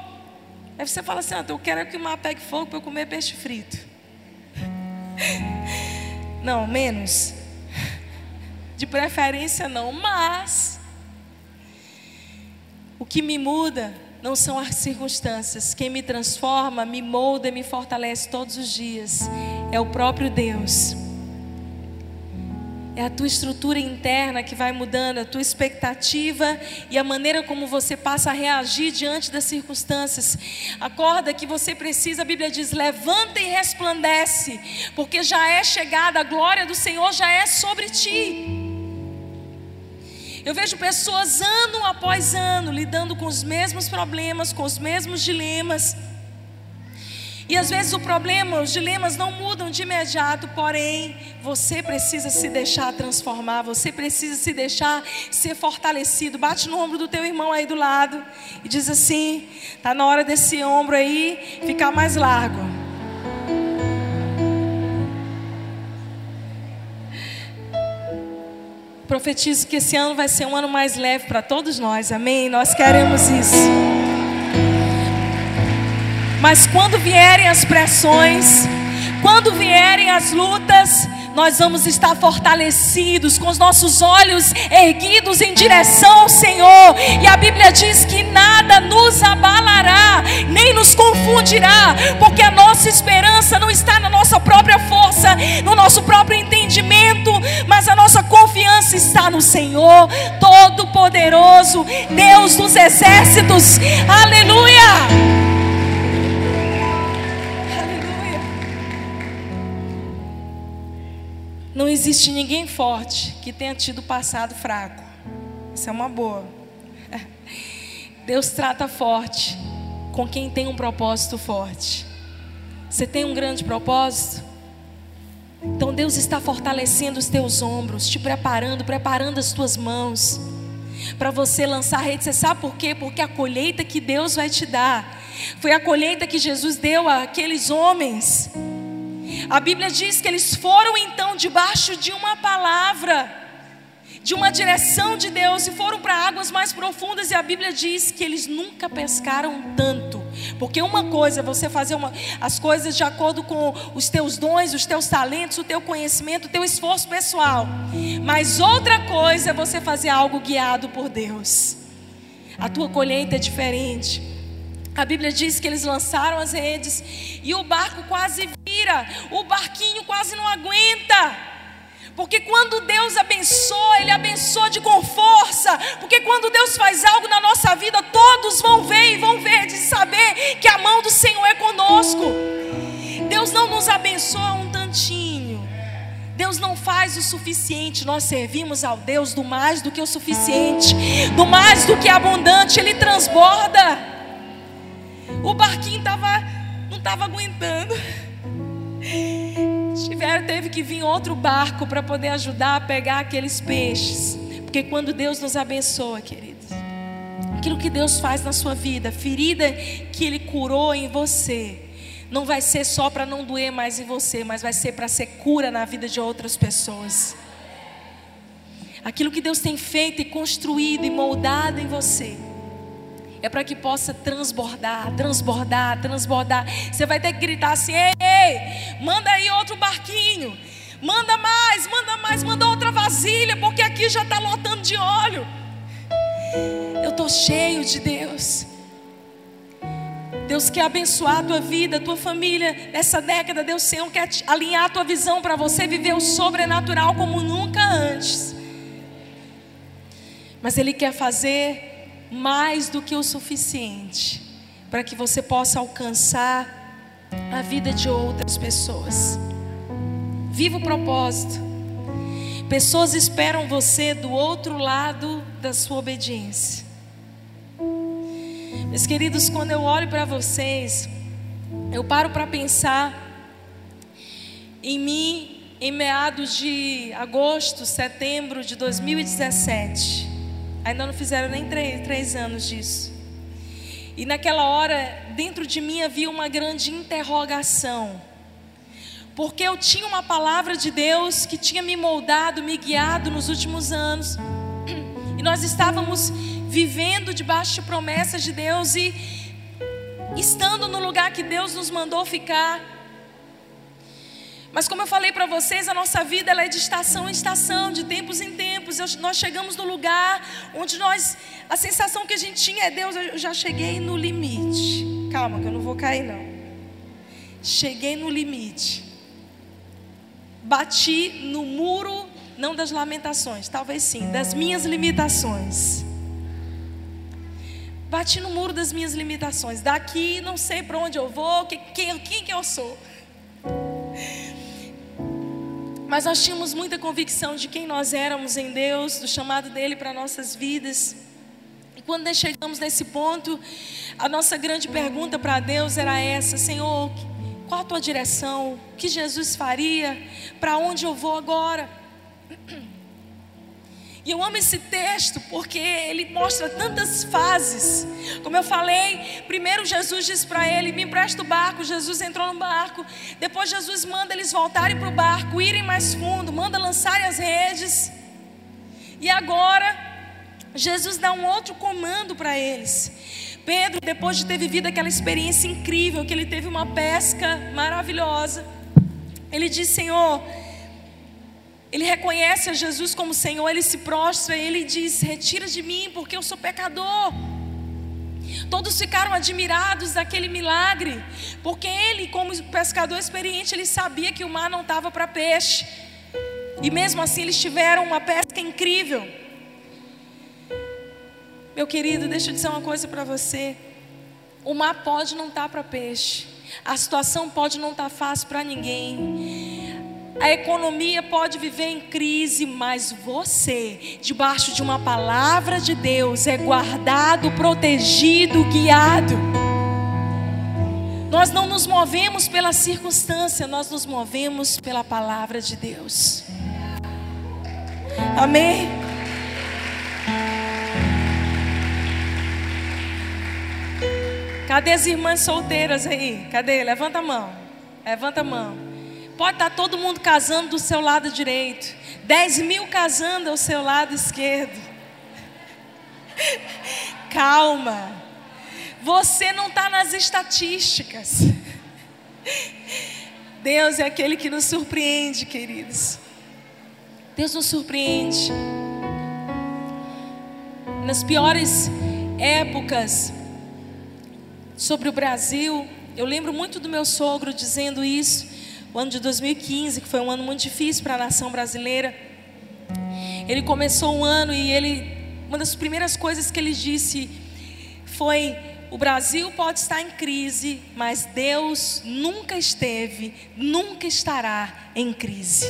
Aí você fala assim: ah, eu quero que o mar pegue fogo para eu comer peixe frito. Não, menos. De preferência não, mas o que me muda não são as circunstâncias. Quem me transforma, me molda e me fortalece todos os dias é o próprio Deus. É a tua estrutura interna que vai mudando, a tua expectativa e a maneira como você passa a reagir diante das circunstâncias. Acorda que você precisa, a Bíblia diz: levanta e resplandece, porque já é chegada, a glória do Senhor já é sobre ti. Eu vejo pessoas ano após ano lidando com os mesmos problemas, com os mesmos dilemas. E às vezes o problema, os dilemas não mudam de imediato, porém, você precisa se deixar transformar, você precisa se deixar ser fortalecido. Bate no ombro do teu irmão aí do lado e diz assim: tá na hora desse ombro aí ficar mais largo. Profetizo que esse ano vai ser um ano mais leve para todos nós, amém? Nós queremos isso. Mas quando vierem as pressões, quando vierem as lutas, nós vamos estar fortalecidos, com os nossos olhos erguidos em direção ao Senhor. E a Bíblia diz que nada nos abalará, nem nos confundirá, porque a nossa esperança não está na nossa própria força, no nosso próprio entendimento, mas a nossa confiança está no Senhor Todo-Poderoso, Deus dos exércitos. Aleluia! Não existe ninguém forte que tenha tido passado fraco. Isso é uma boa. Deus trata forte com quem tem um propósito forte. Você tem um grande propósito? Então Deus está fortalecendo os teus ombros, te preparando, preparando as tuas mãos para você lançar a rede. Você sabe por quê? Porque a colheita que Deus vai te dar foi a colheita que Jesus deu àqueles homens a Bíblia diz que eles foram então debaixo de uma palavra, de uma direção de Deus e foram para águas mais profundas. E a Bíblia diz que eles nunca pescaram tanto. Porque uma coisa é você fazer uma, as coisas de acordo com os teus dons, os teus talentos, o teu conhecimento, o teu esforço pessoal. Mas outra coisa é você fazer algo guiado por Deus. A tua colheita é diferente. A Bíblia diz que eles lançaram as redes e o barco quase o barquinho quase não aguenta. Porque quando Deus abençoa, Ele abençoa de com força. Porque quando Deus faz algo na nossa vida, todos vão ver e vão ver de saber que a mão do Senhor é conosco. Deus não nos abençoa um tantinho. Deus não faz o suficiente. Nós servimos ao Deus do mais do que o suficiente, do mais do que abundante. Ele transborda. O barquinho tava, não estava aguentando. Tiveram, teve que vir outro barco para poder ajudar a pegar aqueles peixes. Porque quando Deus nos abençoa, queridos, aquilo que Deus faz na sua vida, ferida que Ele curou em você, não vai ser só para não doer mais em você, mas vai ser para ser cura na vida de outras pessoas. Aquilo que Deus tem feito e construído e moldado em você é para que possa transbordar, transbordar, transbordar. Você vai ter que gritar assim: ei, ei, manda aí outro barquinho, manda mais, manda mais, manda outra vasilha, porque aqui já está lotando de óleo. Eu estou cheio de Deus. Deus quer abençoar a tua vida, a tua família nessa década. Deus Senhor quer alinhar a tua visão para você viver o sobrenatural como nunca antes. Mas Ele quer fazer mais do que o suficiente para que você possa alcançar a vida de outras pessoas. Viva o propósito. Pessoas esperam você do outro lado da sua obediência. Meus queridos, quando eu olho para vocês, eu paro para pensar em mim em meados de agosto, setembro de 2017. Ainda não fizeram nem três, três anos disso. E naquela hora, dentro de mim havia uma grande interrogação. Porque eu tinha uma palavra de Deus que tinha me moldado, me guiado nos últimos anos. E nós estávamos vivendo debaixo de promessas de Deus e estando no lugar que Deus nos mandou ficar. Mas como eu falei para vocês, a nossa vida ela é de estação em estação, de tempos em tempos. Eu, nós chegamos no lugar onde nós, a sensação que a gente tinha é Deus, eu já cheguei no limite. Calma, que eu não vou cair não. Cheguei no limite. Bati no muro, não das lamentações, talvez sim, das minhas limitações. Bati no muro das minhas limitações. Daqui não sei para onde eu vou, quem, quem, quem que eu sou. Mas nós tínhamos muita convicção de quem nós éramos em Deus, do chamado dele para nossas vidas. E quando nós chegamos nesse ponto, a nossa grande pergunta para Deus era essa: Senhor, qual a tua direção? O que Jesus faria? Para onde eu vou agora? E eu amo esse texto porque ele mostra tantas fases. Como eu falei, primeiro Jesus diz para ele: Me empresta o barco. Jesus entrou no barco. Depois Jesus manda eles voltarem para o barco, irem mais fundo, manda lançarem as redes. E agora, Jesus dá um outro comando para eles. Pedro, depois de ter vivido aquela experiência incrível, que ele teve uma pesca maravilhosa, ele diz: Senhor, ele reconhece a Jesus como Senhor, ele se prostra e ele diz: Retira de mim, porque eu sou pecador. Todos ficaram admirados daquele milagre, porque ele, como pescador experiente, ele sabia que o mar não estava para peixe. E mesmo assim eles tiveram uma pesca incrível. Meu querido, deixa eu dizer uma coisa para você. O mar pode não estar tá para peixe. A situação pode não estar tá fácil para ninguém. A economia pode viver em crise, mas você, debaixo de uma palavra de Deus, é guardado, protegido, guiado. Nós não nos movemos pela circunstância, nós nos movemos pela palavra de Deus. Amém? Cadê as irmãs solteiras aí? Cadê? Levanta a mão. Levanta a mão. Pode estar todo mundo casando do seu lado direito, 10 mil casando ao seu lado esquerdo. Calma, você não está nas estatísticas. Deus é aquele que nos surpreende, queridos. Deus nos surpreende. Nas piores épocas sobre o Brasil, eu lembro muito do meu sogro dizendo isso o ano de 2015, que foi um ano muito difícil para a nação brasileira. Ele começou um ano e ele, uma das primeiras coisas que ele disse foi: o Brasil pode estar em crise, mas Deus nunca esteve, nunca estará em crise.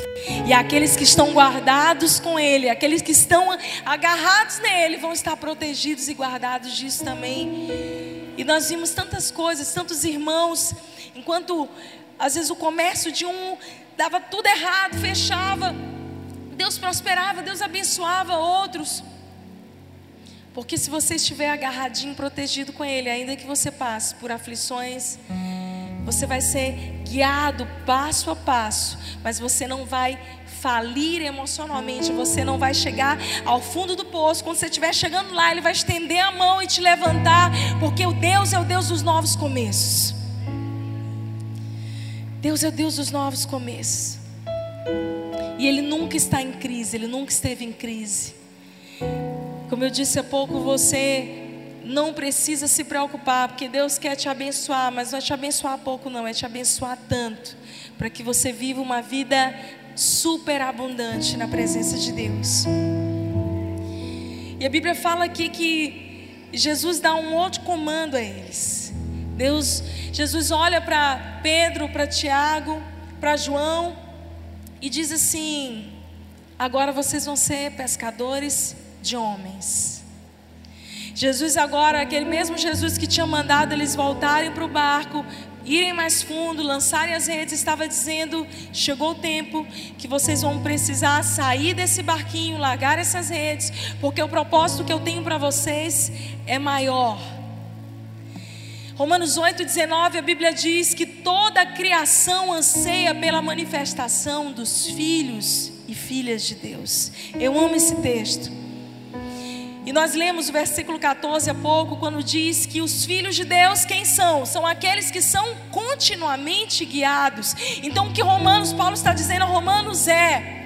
E aqueles que estão guardados com Ele, aqueles que estão agarrados nele, vão estar protegidos e guardados disso também. E nós vimos tantas coisas, tantos irmãos, enquanto às vezes o comércio de um dava tudo errado, fechava. Deus prosperava, Deus abençoava outros. Porque se você estiver agarradinho, protegido com Ele, ainda que você passe por aflições, você vai ser guiado passo a passo, mas você não vai falir emocionalmente, você não vai chegar ao fundo do poço. Quando você estiver chegando lá, Ele vai estender a mão e te levantar, porque o Deus é o Deus dos novos começos. Deus é o Deus dos novos começos. E Ele nunca está em crise, Ele nunca esteve em crise. Como eu disse há pouco, você não precisa se preocupar, porque Deus quer te abençoar, mas não é te abençoar pouco, não, é te abençoar tanto, para que você viva uma vida super abundante na presença de Deus. E a Bíblia fala aqui que Jesus dá um outro comando a eles. Deus, Jesus olha para Pedro, para Tiago, para João e diz assim: agora vocês vão ser pescadores de homens. Jesus agora, aquele mesmo Jesus que tinha mandado eles voltarem para o barco, irem mais fundo, lançarem as redes, estava dizendo: chegou o tempo que vocês vão precisar sair desse barquinho, largar essas redes, porque o propósito que eu tenho para vocês é maior. Romanos 8,19, a Bíblia diz que toda a criação anseia pela manifestação dos filhos e filhas de Deus. Eu amo esse texto. E nós lemos o versículo 14 há pouco, quando diz que os filhos de Deus, quem são? São aqueles que são continuamente guiados. Então, o que Romanos, Paulo está dizendo a Romanos é: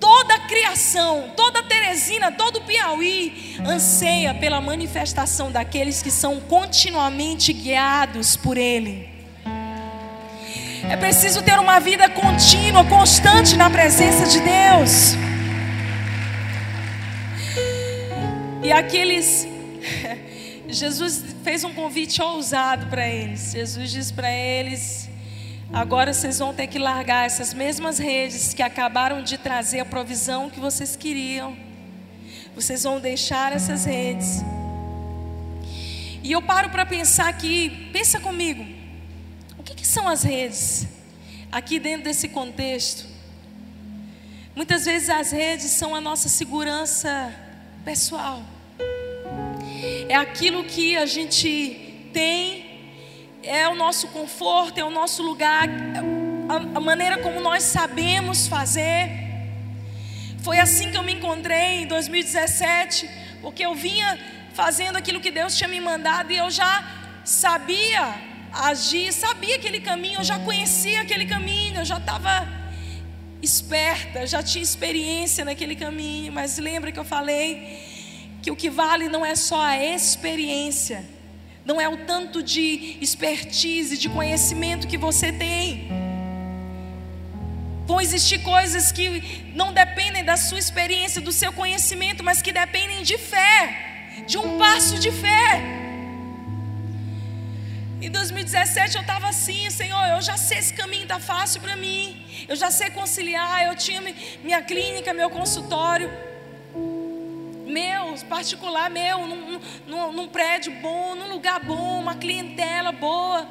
toda a criação, toda a Teresina, todo o Piauí anseia pela manifestação daqueles que são continuamente guiados por Ele. É preciso ter uma vida contínua, constante na presença de Deus. E aqueles. Jesus fez um convite ousado para eles. Jesus diz para eles: Agora vocês vão ter que largar essas mesmas redes que acabaram de trazer a provisão que vocês queriam. Vocês vão deixar essas redes. E eu paro para pensar aqui, pensa comigo. O que, que são as redes? Aqui dentro desse contexto. Muitas vezes as redes são a nossa segurança pessoal. É aquilo que a gente tem é o nosso conforto, é o nosso lugar, a, a maneira como nós sabemos fazer. Foi assim que eu me encontrei em 2017, porque eu vinha fazendo aquilo que Deus tinha me mandado e eu já sabia agir, sabia aquele caminho, eu já conhecia aquele caminho, eu já estava esperta, já tinha experiência naquele caminho, mas lembra que eu falei que o que vale não é só a experiência, não é o tanto de expertise, de conhecimento que você tem. Vão existir coisas que não dependem da sua experiência, do seu conhecimento, mas que dependem de fé, de um passo de fé. Em 2017 eu estava assim, Senhor, eu já sei esse caminho está fácil para mim. Eu já sei conciliar, eu tinha minha clínica, meu consultório. Meu, particular meu, num, num, num prédio bom, num lugar bom, uma clientela boa.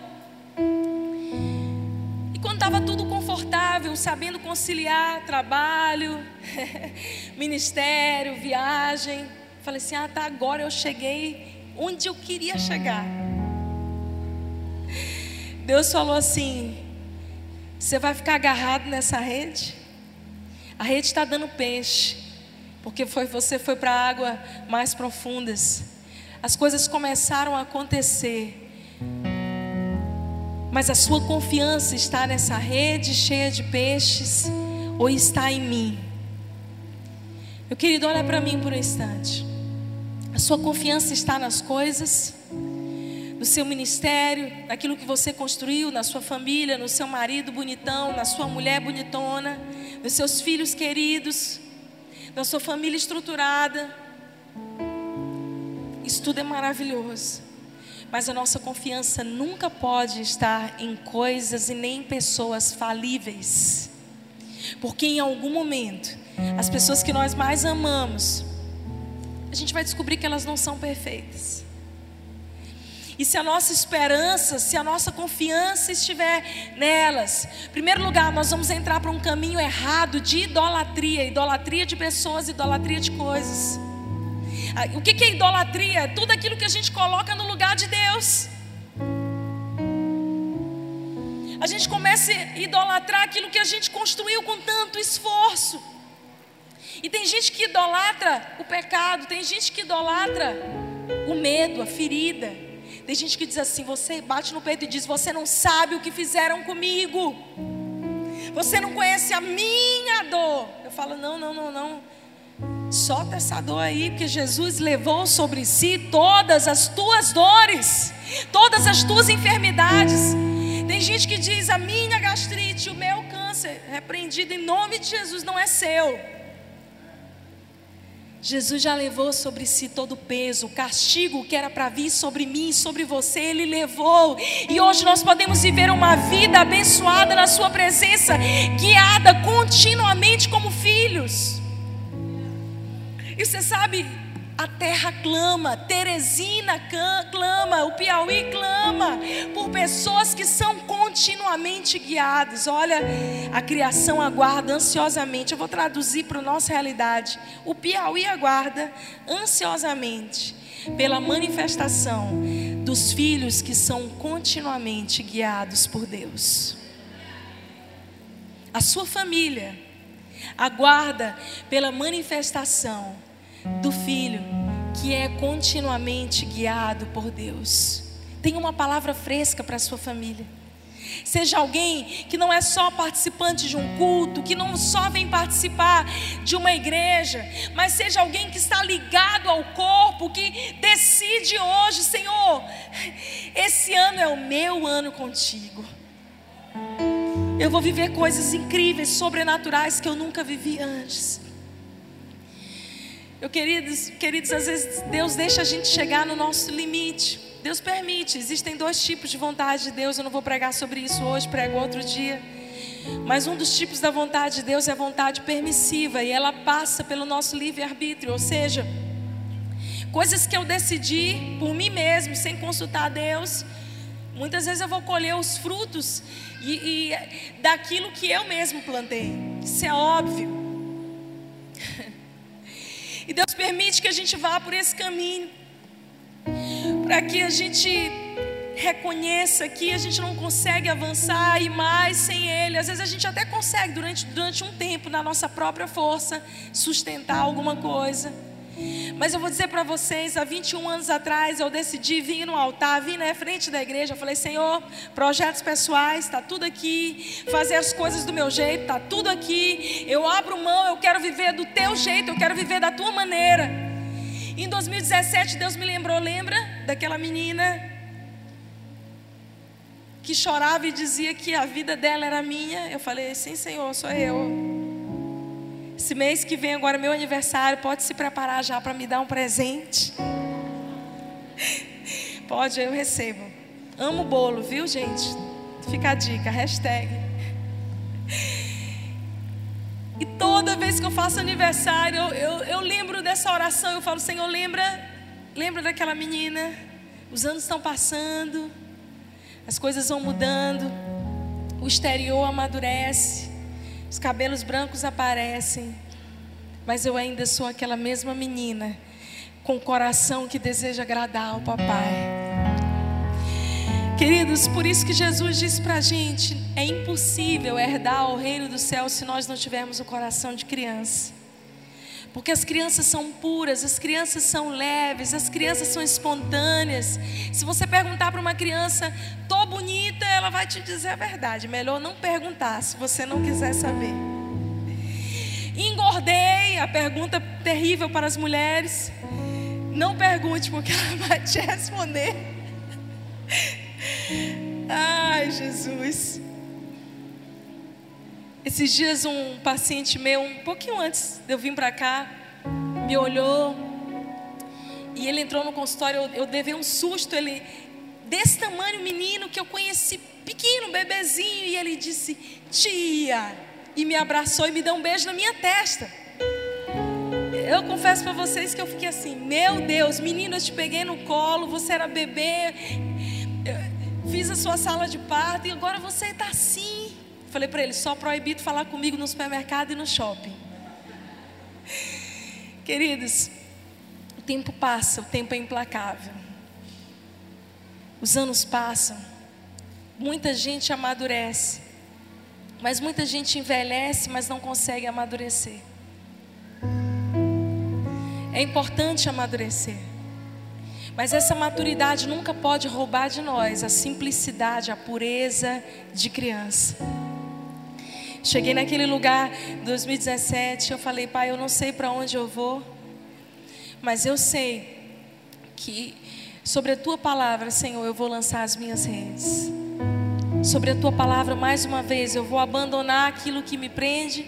E quando estava tudo confortável, sabendo conciliar trabalho, ministério, viagem, falei assim: ah, tá, agora eu cheguei onde eu queria chegar. Deus falou assim: você vai ficar agarrado nessa rede? A rede está dando peixe, porque foi, você foi para água mais profundas. As coisas começaram a acontecer, mas a sua confiança está nessa rede cheia de peixes ou está em mim? Meu querido, olha para mim por um instante. A sua confiança está nas coisas? no seu ministério, naquilo que você construiu, na sua família, no seu marido bonitão, na sua mulher bonitona, nos seus filhos queridos, na sua família estruturada. Isso tudo é maravilhoso. Mas a nossa confiança nunca pode estar em coisas e nem em pessoas falíveis. Porque em algum momento, as pessoas que nós mais amamos, a gente vai descobrir que elas não são perfeitas. E se a nossa esperança, se a nossa confiança estiver nelas, em primeiro lugar, nós vamos entrar para um caminho errado de idolatria idolatria de pessoas, idolatria de coisas. O que é idolatria? É tudo aquilo que a gente coloca no lugar de Deus. A gente começa a idolatrar aquilo que a gente construiu com tanto esforço. E tem gente que idolatra o pecado, tem gente que idolatra o medo, a ferida. Tem gente que diz assim: você bate no peito e diz: Você não sabe o que fizeram comigo. Você não conhece a minha dor. Eu falo: Não, não, não, não. Solta essa dor aí, porque Jesus levou sobre si todas as tuas dores, todas as tuas enfermidades. Tem gente que diz: A minha gastrite, o meu câncer, repreendido em nome de Jesus, não é seu. Jesus já levou sobre si todo o peso, o castigo que era para vir sobre mim, sobre você, Ele levou. E hoje nós podemos viver uma vida abençoada na Sua presença, guiada continuamente como filhos. E você sabe, a terra clama, Teresina clama, o Piauí clama por pessoas que são continuamente guiadas. Olha, a criação aguarda ansiosamente. Eu vou traduzir para a nossa realidade. O Piauí aguarda ansiosamente pela manifestação dos filhos que são continuamente guiados por Deus. A sua família aguarda pela manifestação do filho que é continuamente guiado por Deus. Tenha uma palavra fresca para a sua família. Seja alguém que não é só participante de um culto, que não só vem participar de uma igreja, mas seja alguém que está ligado ao corpo, que decide hoje, Senhor, esse ano é o meu ano contigo. Eu vou viver coisas incríveis, sobrenaturais que eu nunca vivi antes. Eu, queridos, queridos, às vezes Deus deixa a gente chegar no nosso limite. Deus permite. Existem dois tipos de vontade de Deus. Eu não vou pregar sobre isso hoje, prego outro dia. Mas um dos tipos da vontade de Deus é a vontade permissiva e ela passa pelo nosso livre-arbítrio, ou seja, coisas que eu decidi por mim mesmo, sem consultar a Deus. Muitas vezes eu vou colher os frutos e, e daquilo que eu mesmo plantei. Isso é óbvio. E Deus permite que a gente vá por esse caminho, para que a gente reconheça que a gente não consegue avançar e mais sem Ele. Às vezes a gente até consegue durante, durante um tempo, na nossa própria força, sustentar alguma coisa. Mas eu vou dizer para vocês, há 21 anos atrás eu decidi vir no altar, vir na frente da igreja, eu falei, Senhor, projetos pessoais, está tudo aqui, fazer as coisas do meu jeito, está tudo aqui, eu abro mão, eu quero viver do teu jeito, eu quero viver da tua maneira. Em 2017 Deus me lembrou, lembra daquela menina que chorava e dizia que a vida dela era minha? Eu falei, sim Senhor, sou eu. Esse mês que vem agora é meu aniversário, pode se preparar já para me dar um presente. Pode, eu recebo. Amo bolo, viu, gente? Fica a dica, hashtag. E toda vez que eu faço aniversário, eu, eu, eu lembro dessa oração. Eu falo, Senhor, lembra, lembra daquela menina. Os anos estão passando, as coisas vão mudando, o exterior amadurece. Os cabelos brancos aparecem, mas eu ainda sou aquela mesma menina com o coração que deseja agradar ao papai. Queridos, por isso que Jesus disse para a gente: é impossível herdar o reino do céu se nós não tivermos o coração de criança. Porque as crianças são puras, as crianças são leves, as crianças são espontâneas. Se você perguntar para uma criança, tô bonita, ela vai te dizer a verdade. Melhor não perguntar se você não quiser saber. Engordei, a pergunta terrível para as mulheres. Não pergunte, porque ela vai te responder. Ai, Jesus. Esses dias um paciente meu, um pouquinho antes de eu vir para cá, me olhou e ele entrou no consultório, eu, eu levei um susto, ele desse tamanho, menino que eu conheci, pequeno, bebezinho, e ele disse: "Tia", e me abraçou e me deu um beijo na minha testa. Eu confesso para vocês que eu fiquei assim: "Meu Deus, menino, eu te peguei no colo, você era bebê, fiz a sua sala de parto e agora você está assim". Falei para ele: só proibido falar comigo no supermercado e no shopping. Queridos, o tempo passa, o tempo é implacável. Os anos passam, muita gente amadurece, mas muita gente envelhece, mas não consegue amadurecer. É importante amadurecer, mas essa maturidade nunca pode roubar de nós a simplicidade, a pureza de criança. Cheguei naquele lugar 2017, eu falei, pai, eu não sei para onde eu vou, mas eu sei que sobre a tua palavra, Senhor, eu vou lançar as minhas redes. Sobre a tua palavra, mais uma vez, eu vou abandonar aquilo que me prende,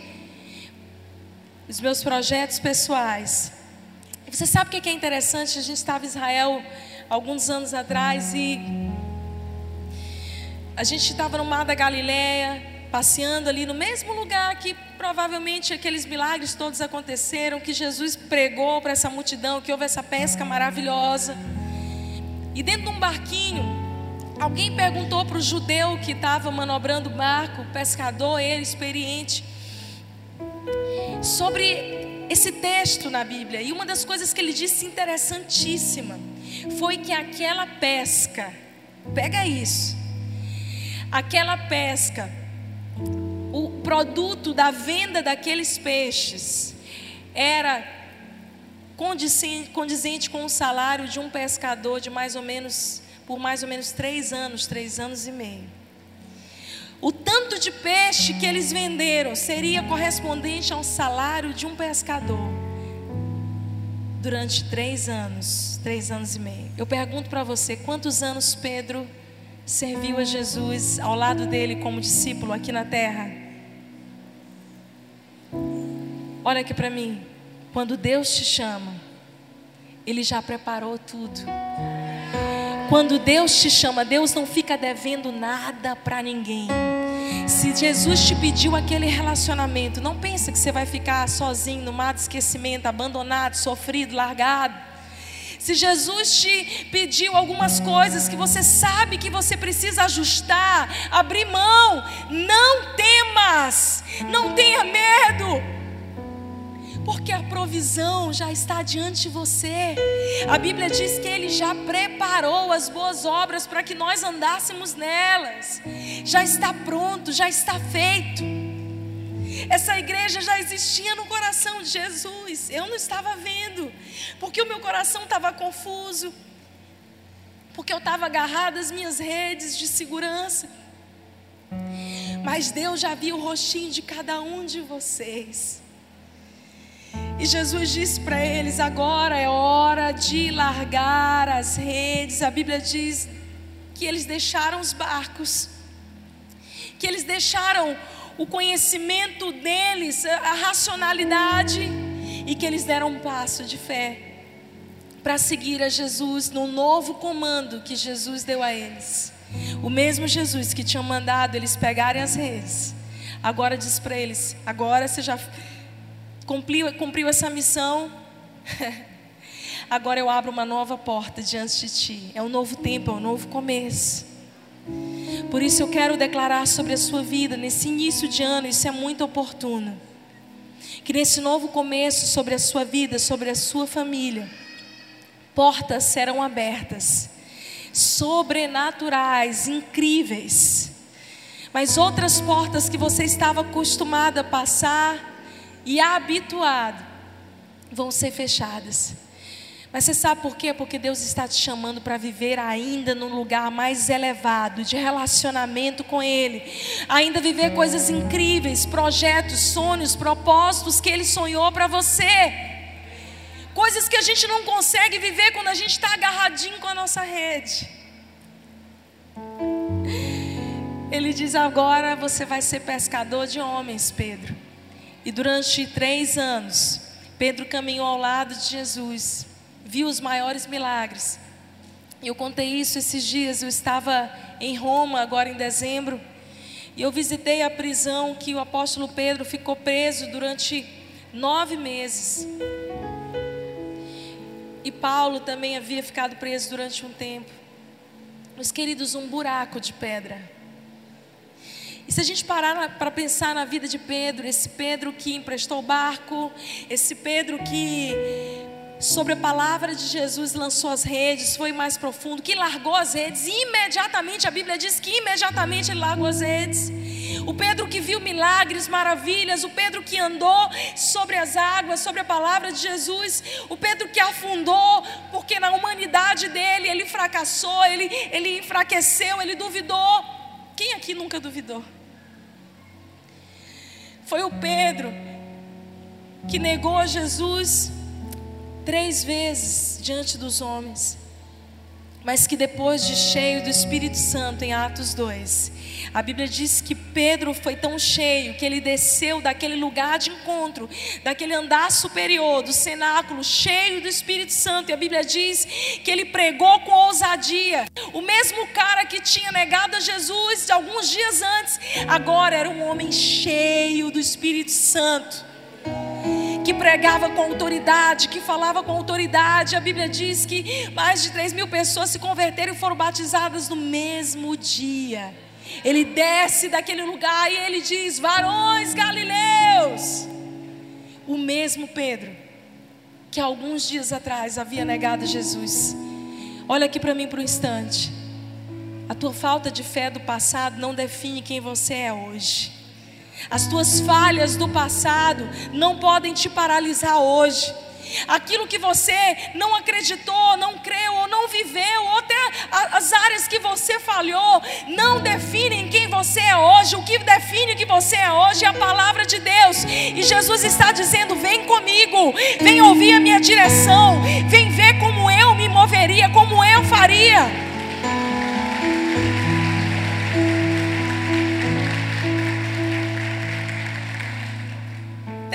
os meus projetos pessoais. E você sabe o que é interessante? A gente estava em Israel alguns anos atrás e a gente estava no mar da Galileia passeando ali no mesmo lugar que provavelmente aqueles milagres todos aconteceram, que Jesus pregou para essa multidão, que houve essa pesca maravilhosa. E dentro de um barquinho, alguém perguntou para o judeu que estava manobrando o barco, pescador, ele experiente, sobre esse texto na Bíblia. E uma das coisas que ele disse interessantíssima foi que aquela pesca, pega isso, aquela pesca o produto da venda daqueles peixes era condizente com o salário de um pescador de mais ou menos, por mais ou menos três anos, três anos e meio. O tanto de peixe que eles venderam seria correspondente a um salário de um pescador durante três anos, três anos e meio. Eu pergunto para você, quantos anos Pedro serviu a Jesus ao lado dele como discípulo aqui na terra? Olha aqui para mim. Quando Deus te chama, Ele já preparou tudo. Quando Deus te chama, Deus não fica devendo nada para ninguém. Se Jesus te pediu aquele relacionamento, não pensa que você vai ficar sozinho no mar de esquecimento, abandonado, sofrido, largado. Se Jesus te pediu algumas coisas que você sabe que você precisa ajustar, abrir mão, não temas, não tenha medo porque a provisão já está diante de você. A Bíblia diz que Ele já preparou as boas obras para que nós andássemos nelas. Já está pronto, já está feito. Essa igreja já existia no coração de Jesus. Eu não estava vendo, porque o meu coração estava confuso, porque eu estava agarrado às minhas redes de segurança. Mas Deus já viu o rostinho de cada um de vocês. E Jesus disse para eles: agora é hora de largar as redes. A Bíblia diz que eles deixaram os barcos, que eles deixaram o conhecimento deles, a racionalidade, e que eles deram um passo de fé para seguir a Jesus no novo comando que Jesus deu a eles. O mesmo Jesus que tinha mandado eles pegarem as redes, agora diz para eles: agora você já cumpriu, cumpriu essa missão. Agora eu abro uma nova porta diante de ti. É um novo tempo, é um novo começo. Por isso eu quero declarar sobre a sua vida, nesse início de ano, isso é muito oportuno. Que nesse novo começo sobre a sua vida, sobre a sua família, portas serão abertas, sobrenaturais, incríveis. Mas outras portas que você estava acostumado a passar, e habituado vão ser fechadas. Mas você sabe por quê? Porque Deus está te chamando para viver ainda num lugar mais elevado, de relacionamento com Ele. Ainda viver coisas incríveis, projetos, sonhos, propósitos que Ele sonhou para você. Coisas que a gente não consegue viver quando a gente está agarradinho com a nossa rede. Ele diz: agora você vai ser pescador de homens, Pedro. E durante três anos, Pedro caminhou ao lado de Jesus, viu os maiores milagres. Eu contei isso esses dias. Eu estava em Roma, agora em dezembro, e eu visitei a prisão que o apóstolo Pedro ficou preso durante nove meses. E Paulo também havia ficado preso durante um tempo. Meus queridos, um buraco de pedra. E se a gente parar para pensar na vida de Pedro, esse Pedro que emprestou barco, esse Pedro que sobre a palavra de Jesus lançou as redes, foi mais profundo, que largou as redes, e imediatamente a Bíblia diz que imediatamente ele largou as redes. O Pedro que viu milagres, maravilhas, o Pedro que andou sobre as águas, sobre a palavra de Jesus, o Pedro que afundou, porque na humanidade dele ele fracassou, ele, ele enfraqueceu, ele duvidou. Quem aqui nunca duvidou? Foi o Pedro que negou a Jesus três vezes diante dos homens, mas que depois de cheio do Espírito Santo, em Atos 2, a Bíblia diz que Pedro foi tão cheio que ele desceu daquele lugar de encontro, daquele andar superior, do cenáculo, cheio do Espírito Santo. E a Bíblia diz que ele pregou com ousadia. O mesmo cara que tinha negado a Jesus alguns dias antes, agora era um homem cheio do Espírito Santo que pregava com autoridade, que falava com autoridade. A Bíblia diz que mais de 3 mil pessoas se converteram e foram batizadas no mesmo dia. Ele desce daquele lugar e ele diz: Varões galileus. O mesmo Pedro, que alguns dias atrás havia negado Jesus. Olha aqui para mim por um instante. A tua falta de fé do passado não define quem você é hoje. As tuas falhas do passado não podem te paralisar hoje. Aquilo que você não acreditou, não creu ou não viveu, ou até as áreas que você falhou, não definem quem você é hoje. O que define que você é hoje é a palavra de Deus. E Jesus está dizendo: vem comigo, vem ouvir a minha direção, vem ver como eu me moveria, como eu faria.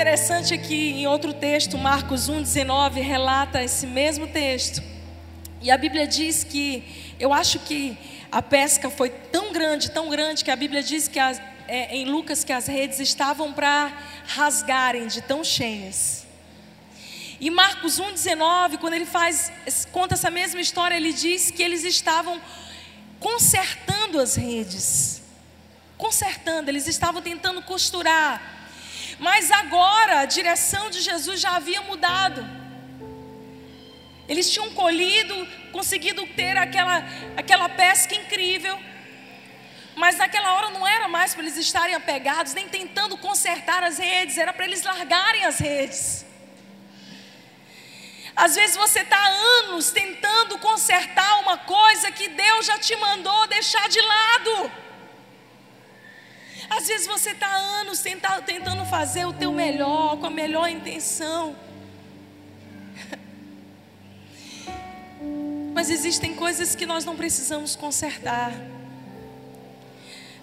Interessante que em outro texto, Marcos 1,19, relata esse mesmo texto. E a Bíblia diz que, eu acho que a pesca foi tão grande, tão grande, que a Bíblia diz que as, é, em Lucas que as redes estavam para rasgarem de tão cheias. E Marcos 1,19, quando ele faz, conta essa mesma história, ele diz que eles estavam consertando as redes. Consertando, eles estavam tentando costurar mas agora a direção de Jesus já havia mudado. Eles tinham colhido, conseguido ter aquela, aquela pesca incrível. Mas naquela hora não era mais para eles estarem apegados, nem tentando consertar as redes, era para eles largarem as redes. Às vezes você está há anos tentando consertar uma coisa que Deus já te mandou deixar de lado. Às vezes você está há anos tentando fazer o teu melhor, com a melhor intenção. Mas existem coisas que nós não precisamos consertar.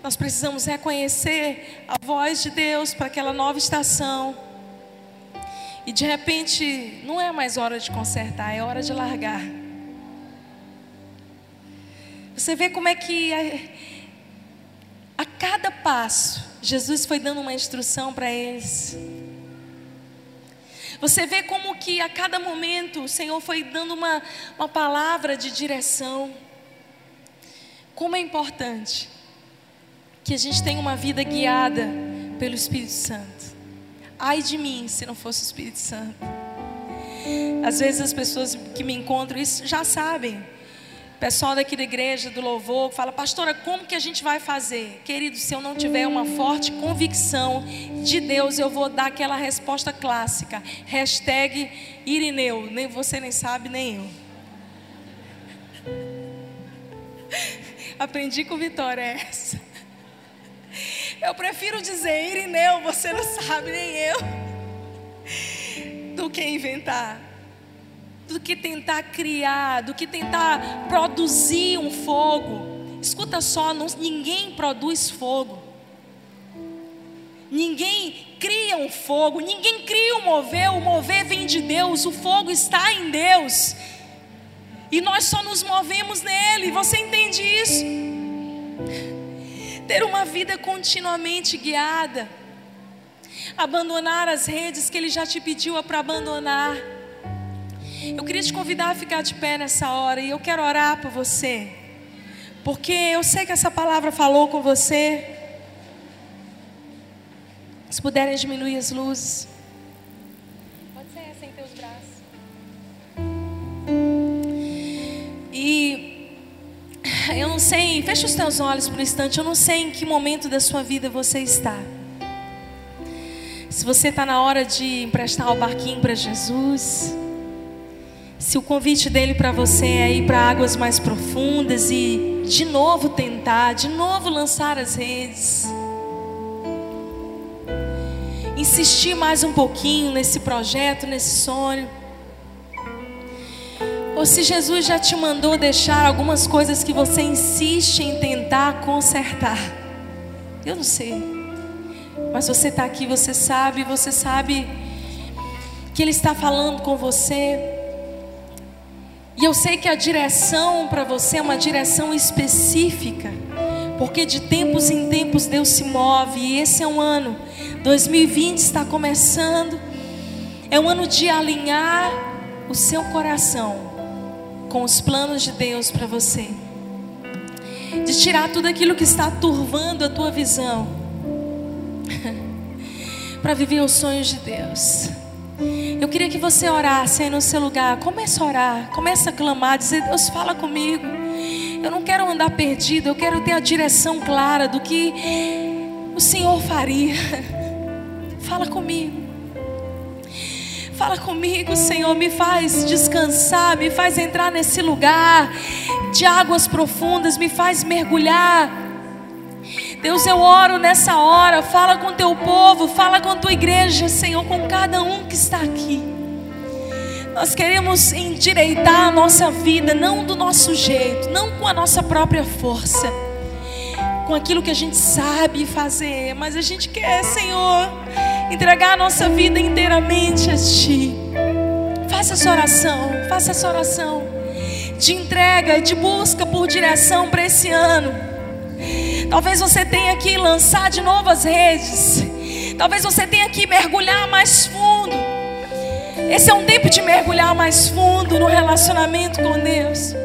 Nós precisamos reconhecer a voz de Deus para aquela nova estação. E de repente, não é mais hora de consertar, é hora de largar. Você vê como é que passo, Jesus foi dando uma instrução para eles. Você vê como que a cada momento o Senhor foi dando uma, uma palavra de direção. Como é importante que a gente tenha uma vida guiada pelo Espírito Santo. Ai de mim se não fosse o Espírito Santo. Às vezes as pessoas que me encontram isso já sabem. Pessoal daqui da igreja, do louvor, fala, pastora, como que a gente vai fazer? Querido, se eu não tiver uma forte convicção de Deus, eu vou dar aquela resposta clássica. Hashtag Irineu. Nem você nem sabe, nem eu. Aprendi com Vitória essa. Eu prefiro dizer, Irineu, você não sabe, nem eu, do que inventar, do que tentar criar, do que tentar produzir um fogo. Escuta só, não, ninguém produz fogo. Ninguém cria um fogo, ninguém cria um mover, o mover vem de Deus, o fogo está em Deus. E nós só nos movemos nele. Você entende isso? ter uma vida continuamente guiada, abandonar as redes que Ele já te pediu para abandonar. Eu queria te convidar a ficar de pé nessa hora e eu quero orar por você, porque eu sei que essa palavra falou com você. Se puderem diminuir as luzes. Pode ser sem teus braços. E eu não sei, fecha os teus olhos por um instante. Eu não sei em que momento da sua vida você está. Se você está na hora de emprestar o barquinho para Jesus, se o convite dele para você é ir para águas mais profundas e de novo tentar, de novo lançar as redes, insistir mais um pouquinho nesse projeto, nesse sonho. Ou se Jesus já te mandou deixar algumas coisas que você insiste em tentar consertar. Eu não sei. Mas você está aqui, você sabe, você sabe que Ele está falando com você. E eu sei que a direção para você é uma direção específica. Porque de tempos em tempos Deus se move. E esse é um ano. 2020 está começando. É um ano de alinhar o seu coração com os planos de Deus para você, de tirar tudo aquilo que está turvando a tua visão, para viver os sonhos de Deus. Eu queria que você orasse aí no seu lugar. Comece a orar, comece a clamar, dizer: Deus, fala comigo. Eu não quero andar perdido, eu quero ter a direção clara do que o Senhor faria. Fala comigo. Fala comigo, Senhor, me faz descansar, me faz entrar nesse lugar de águas profundas, me faz mergulhar. Deus, eu oro nessa hora, fala com teu povo, fala com tua igreja, Senhor, com cada um que está aqui. Nós queremos endireitar a nossa vida, não do nosso jeito, não com a nossa própria força, com aquilo que a gente sabe fazer, mas a gente quer, Senhor, entregar a nossa vida inteiramente a Ti. Faça essa oração, faça essa oração de entrega, de busca por direção para esse ano. Talvez você tenha que lançar de novo as redes. Talvez você tenha que mergulhar mais fundo. Esse é um tempo de mergulhar mais fundo no relacionamento com Deus.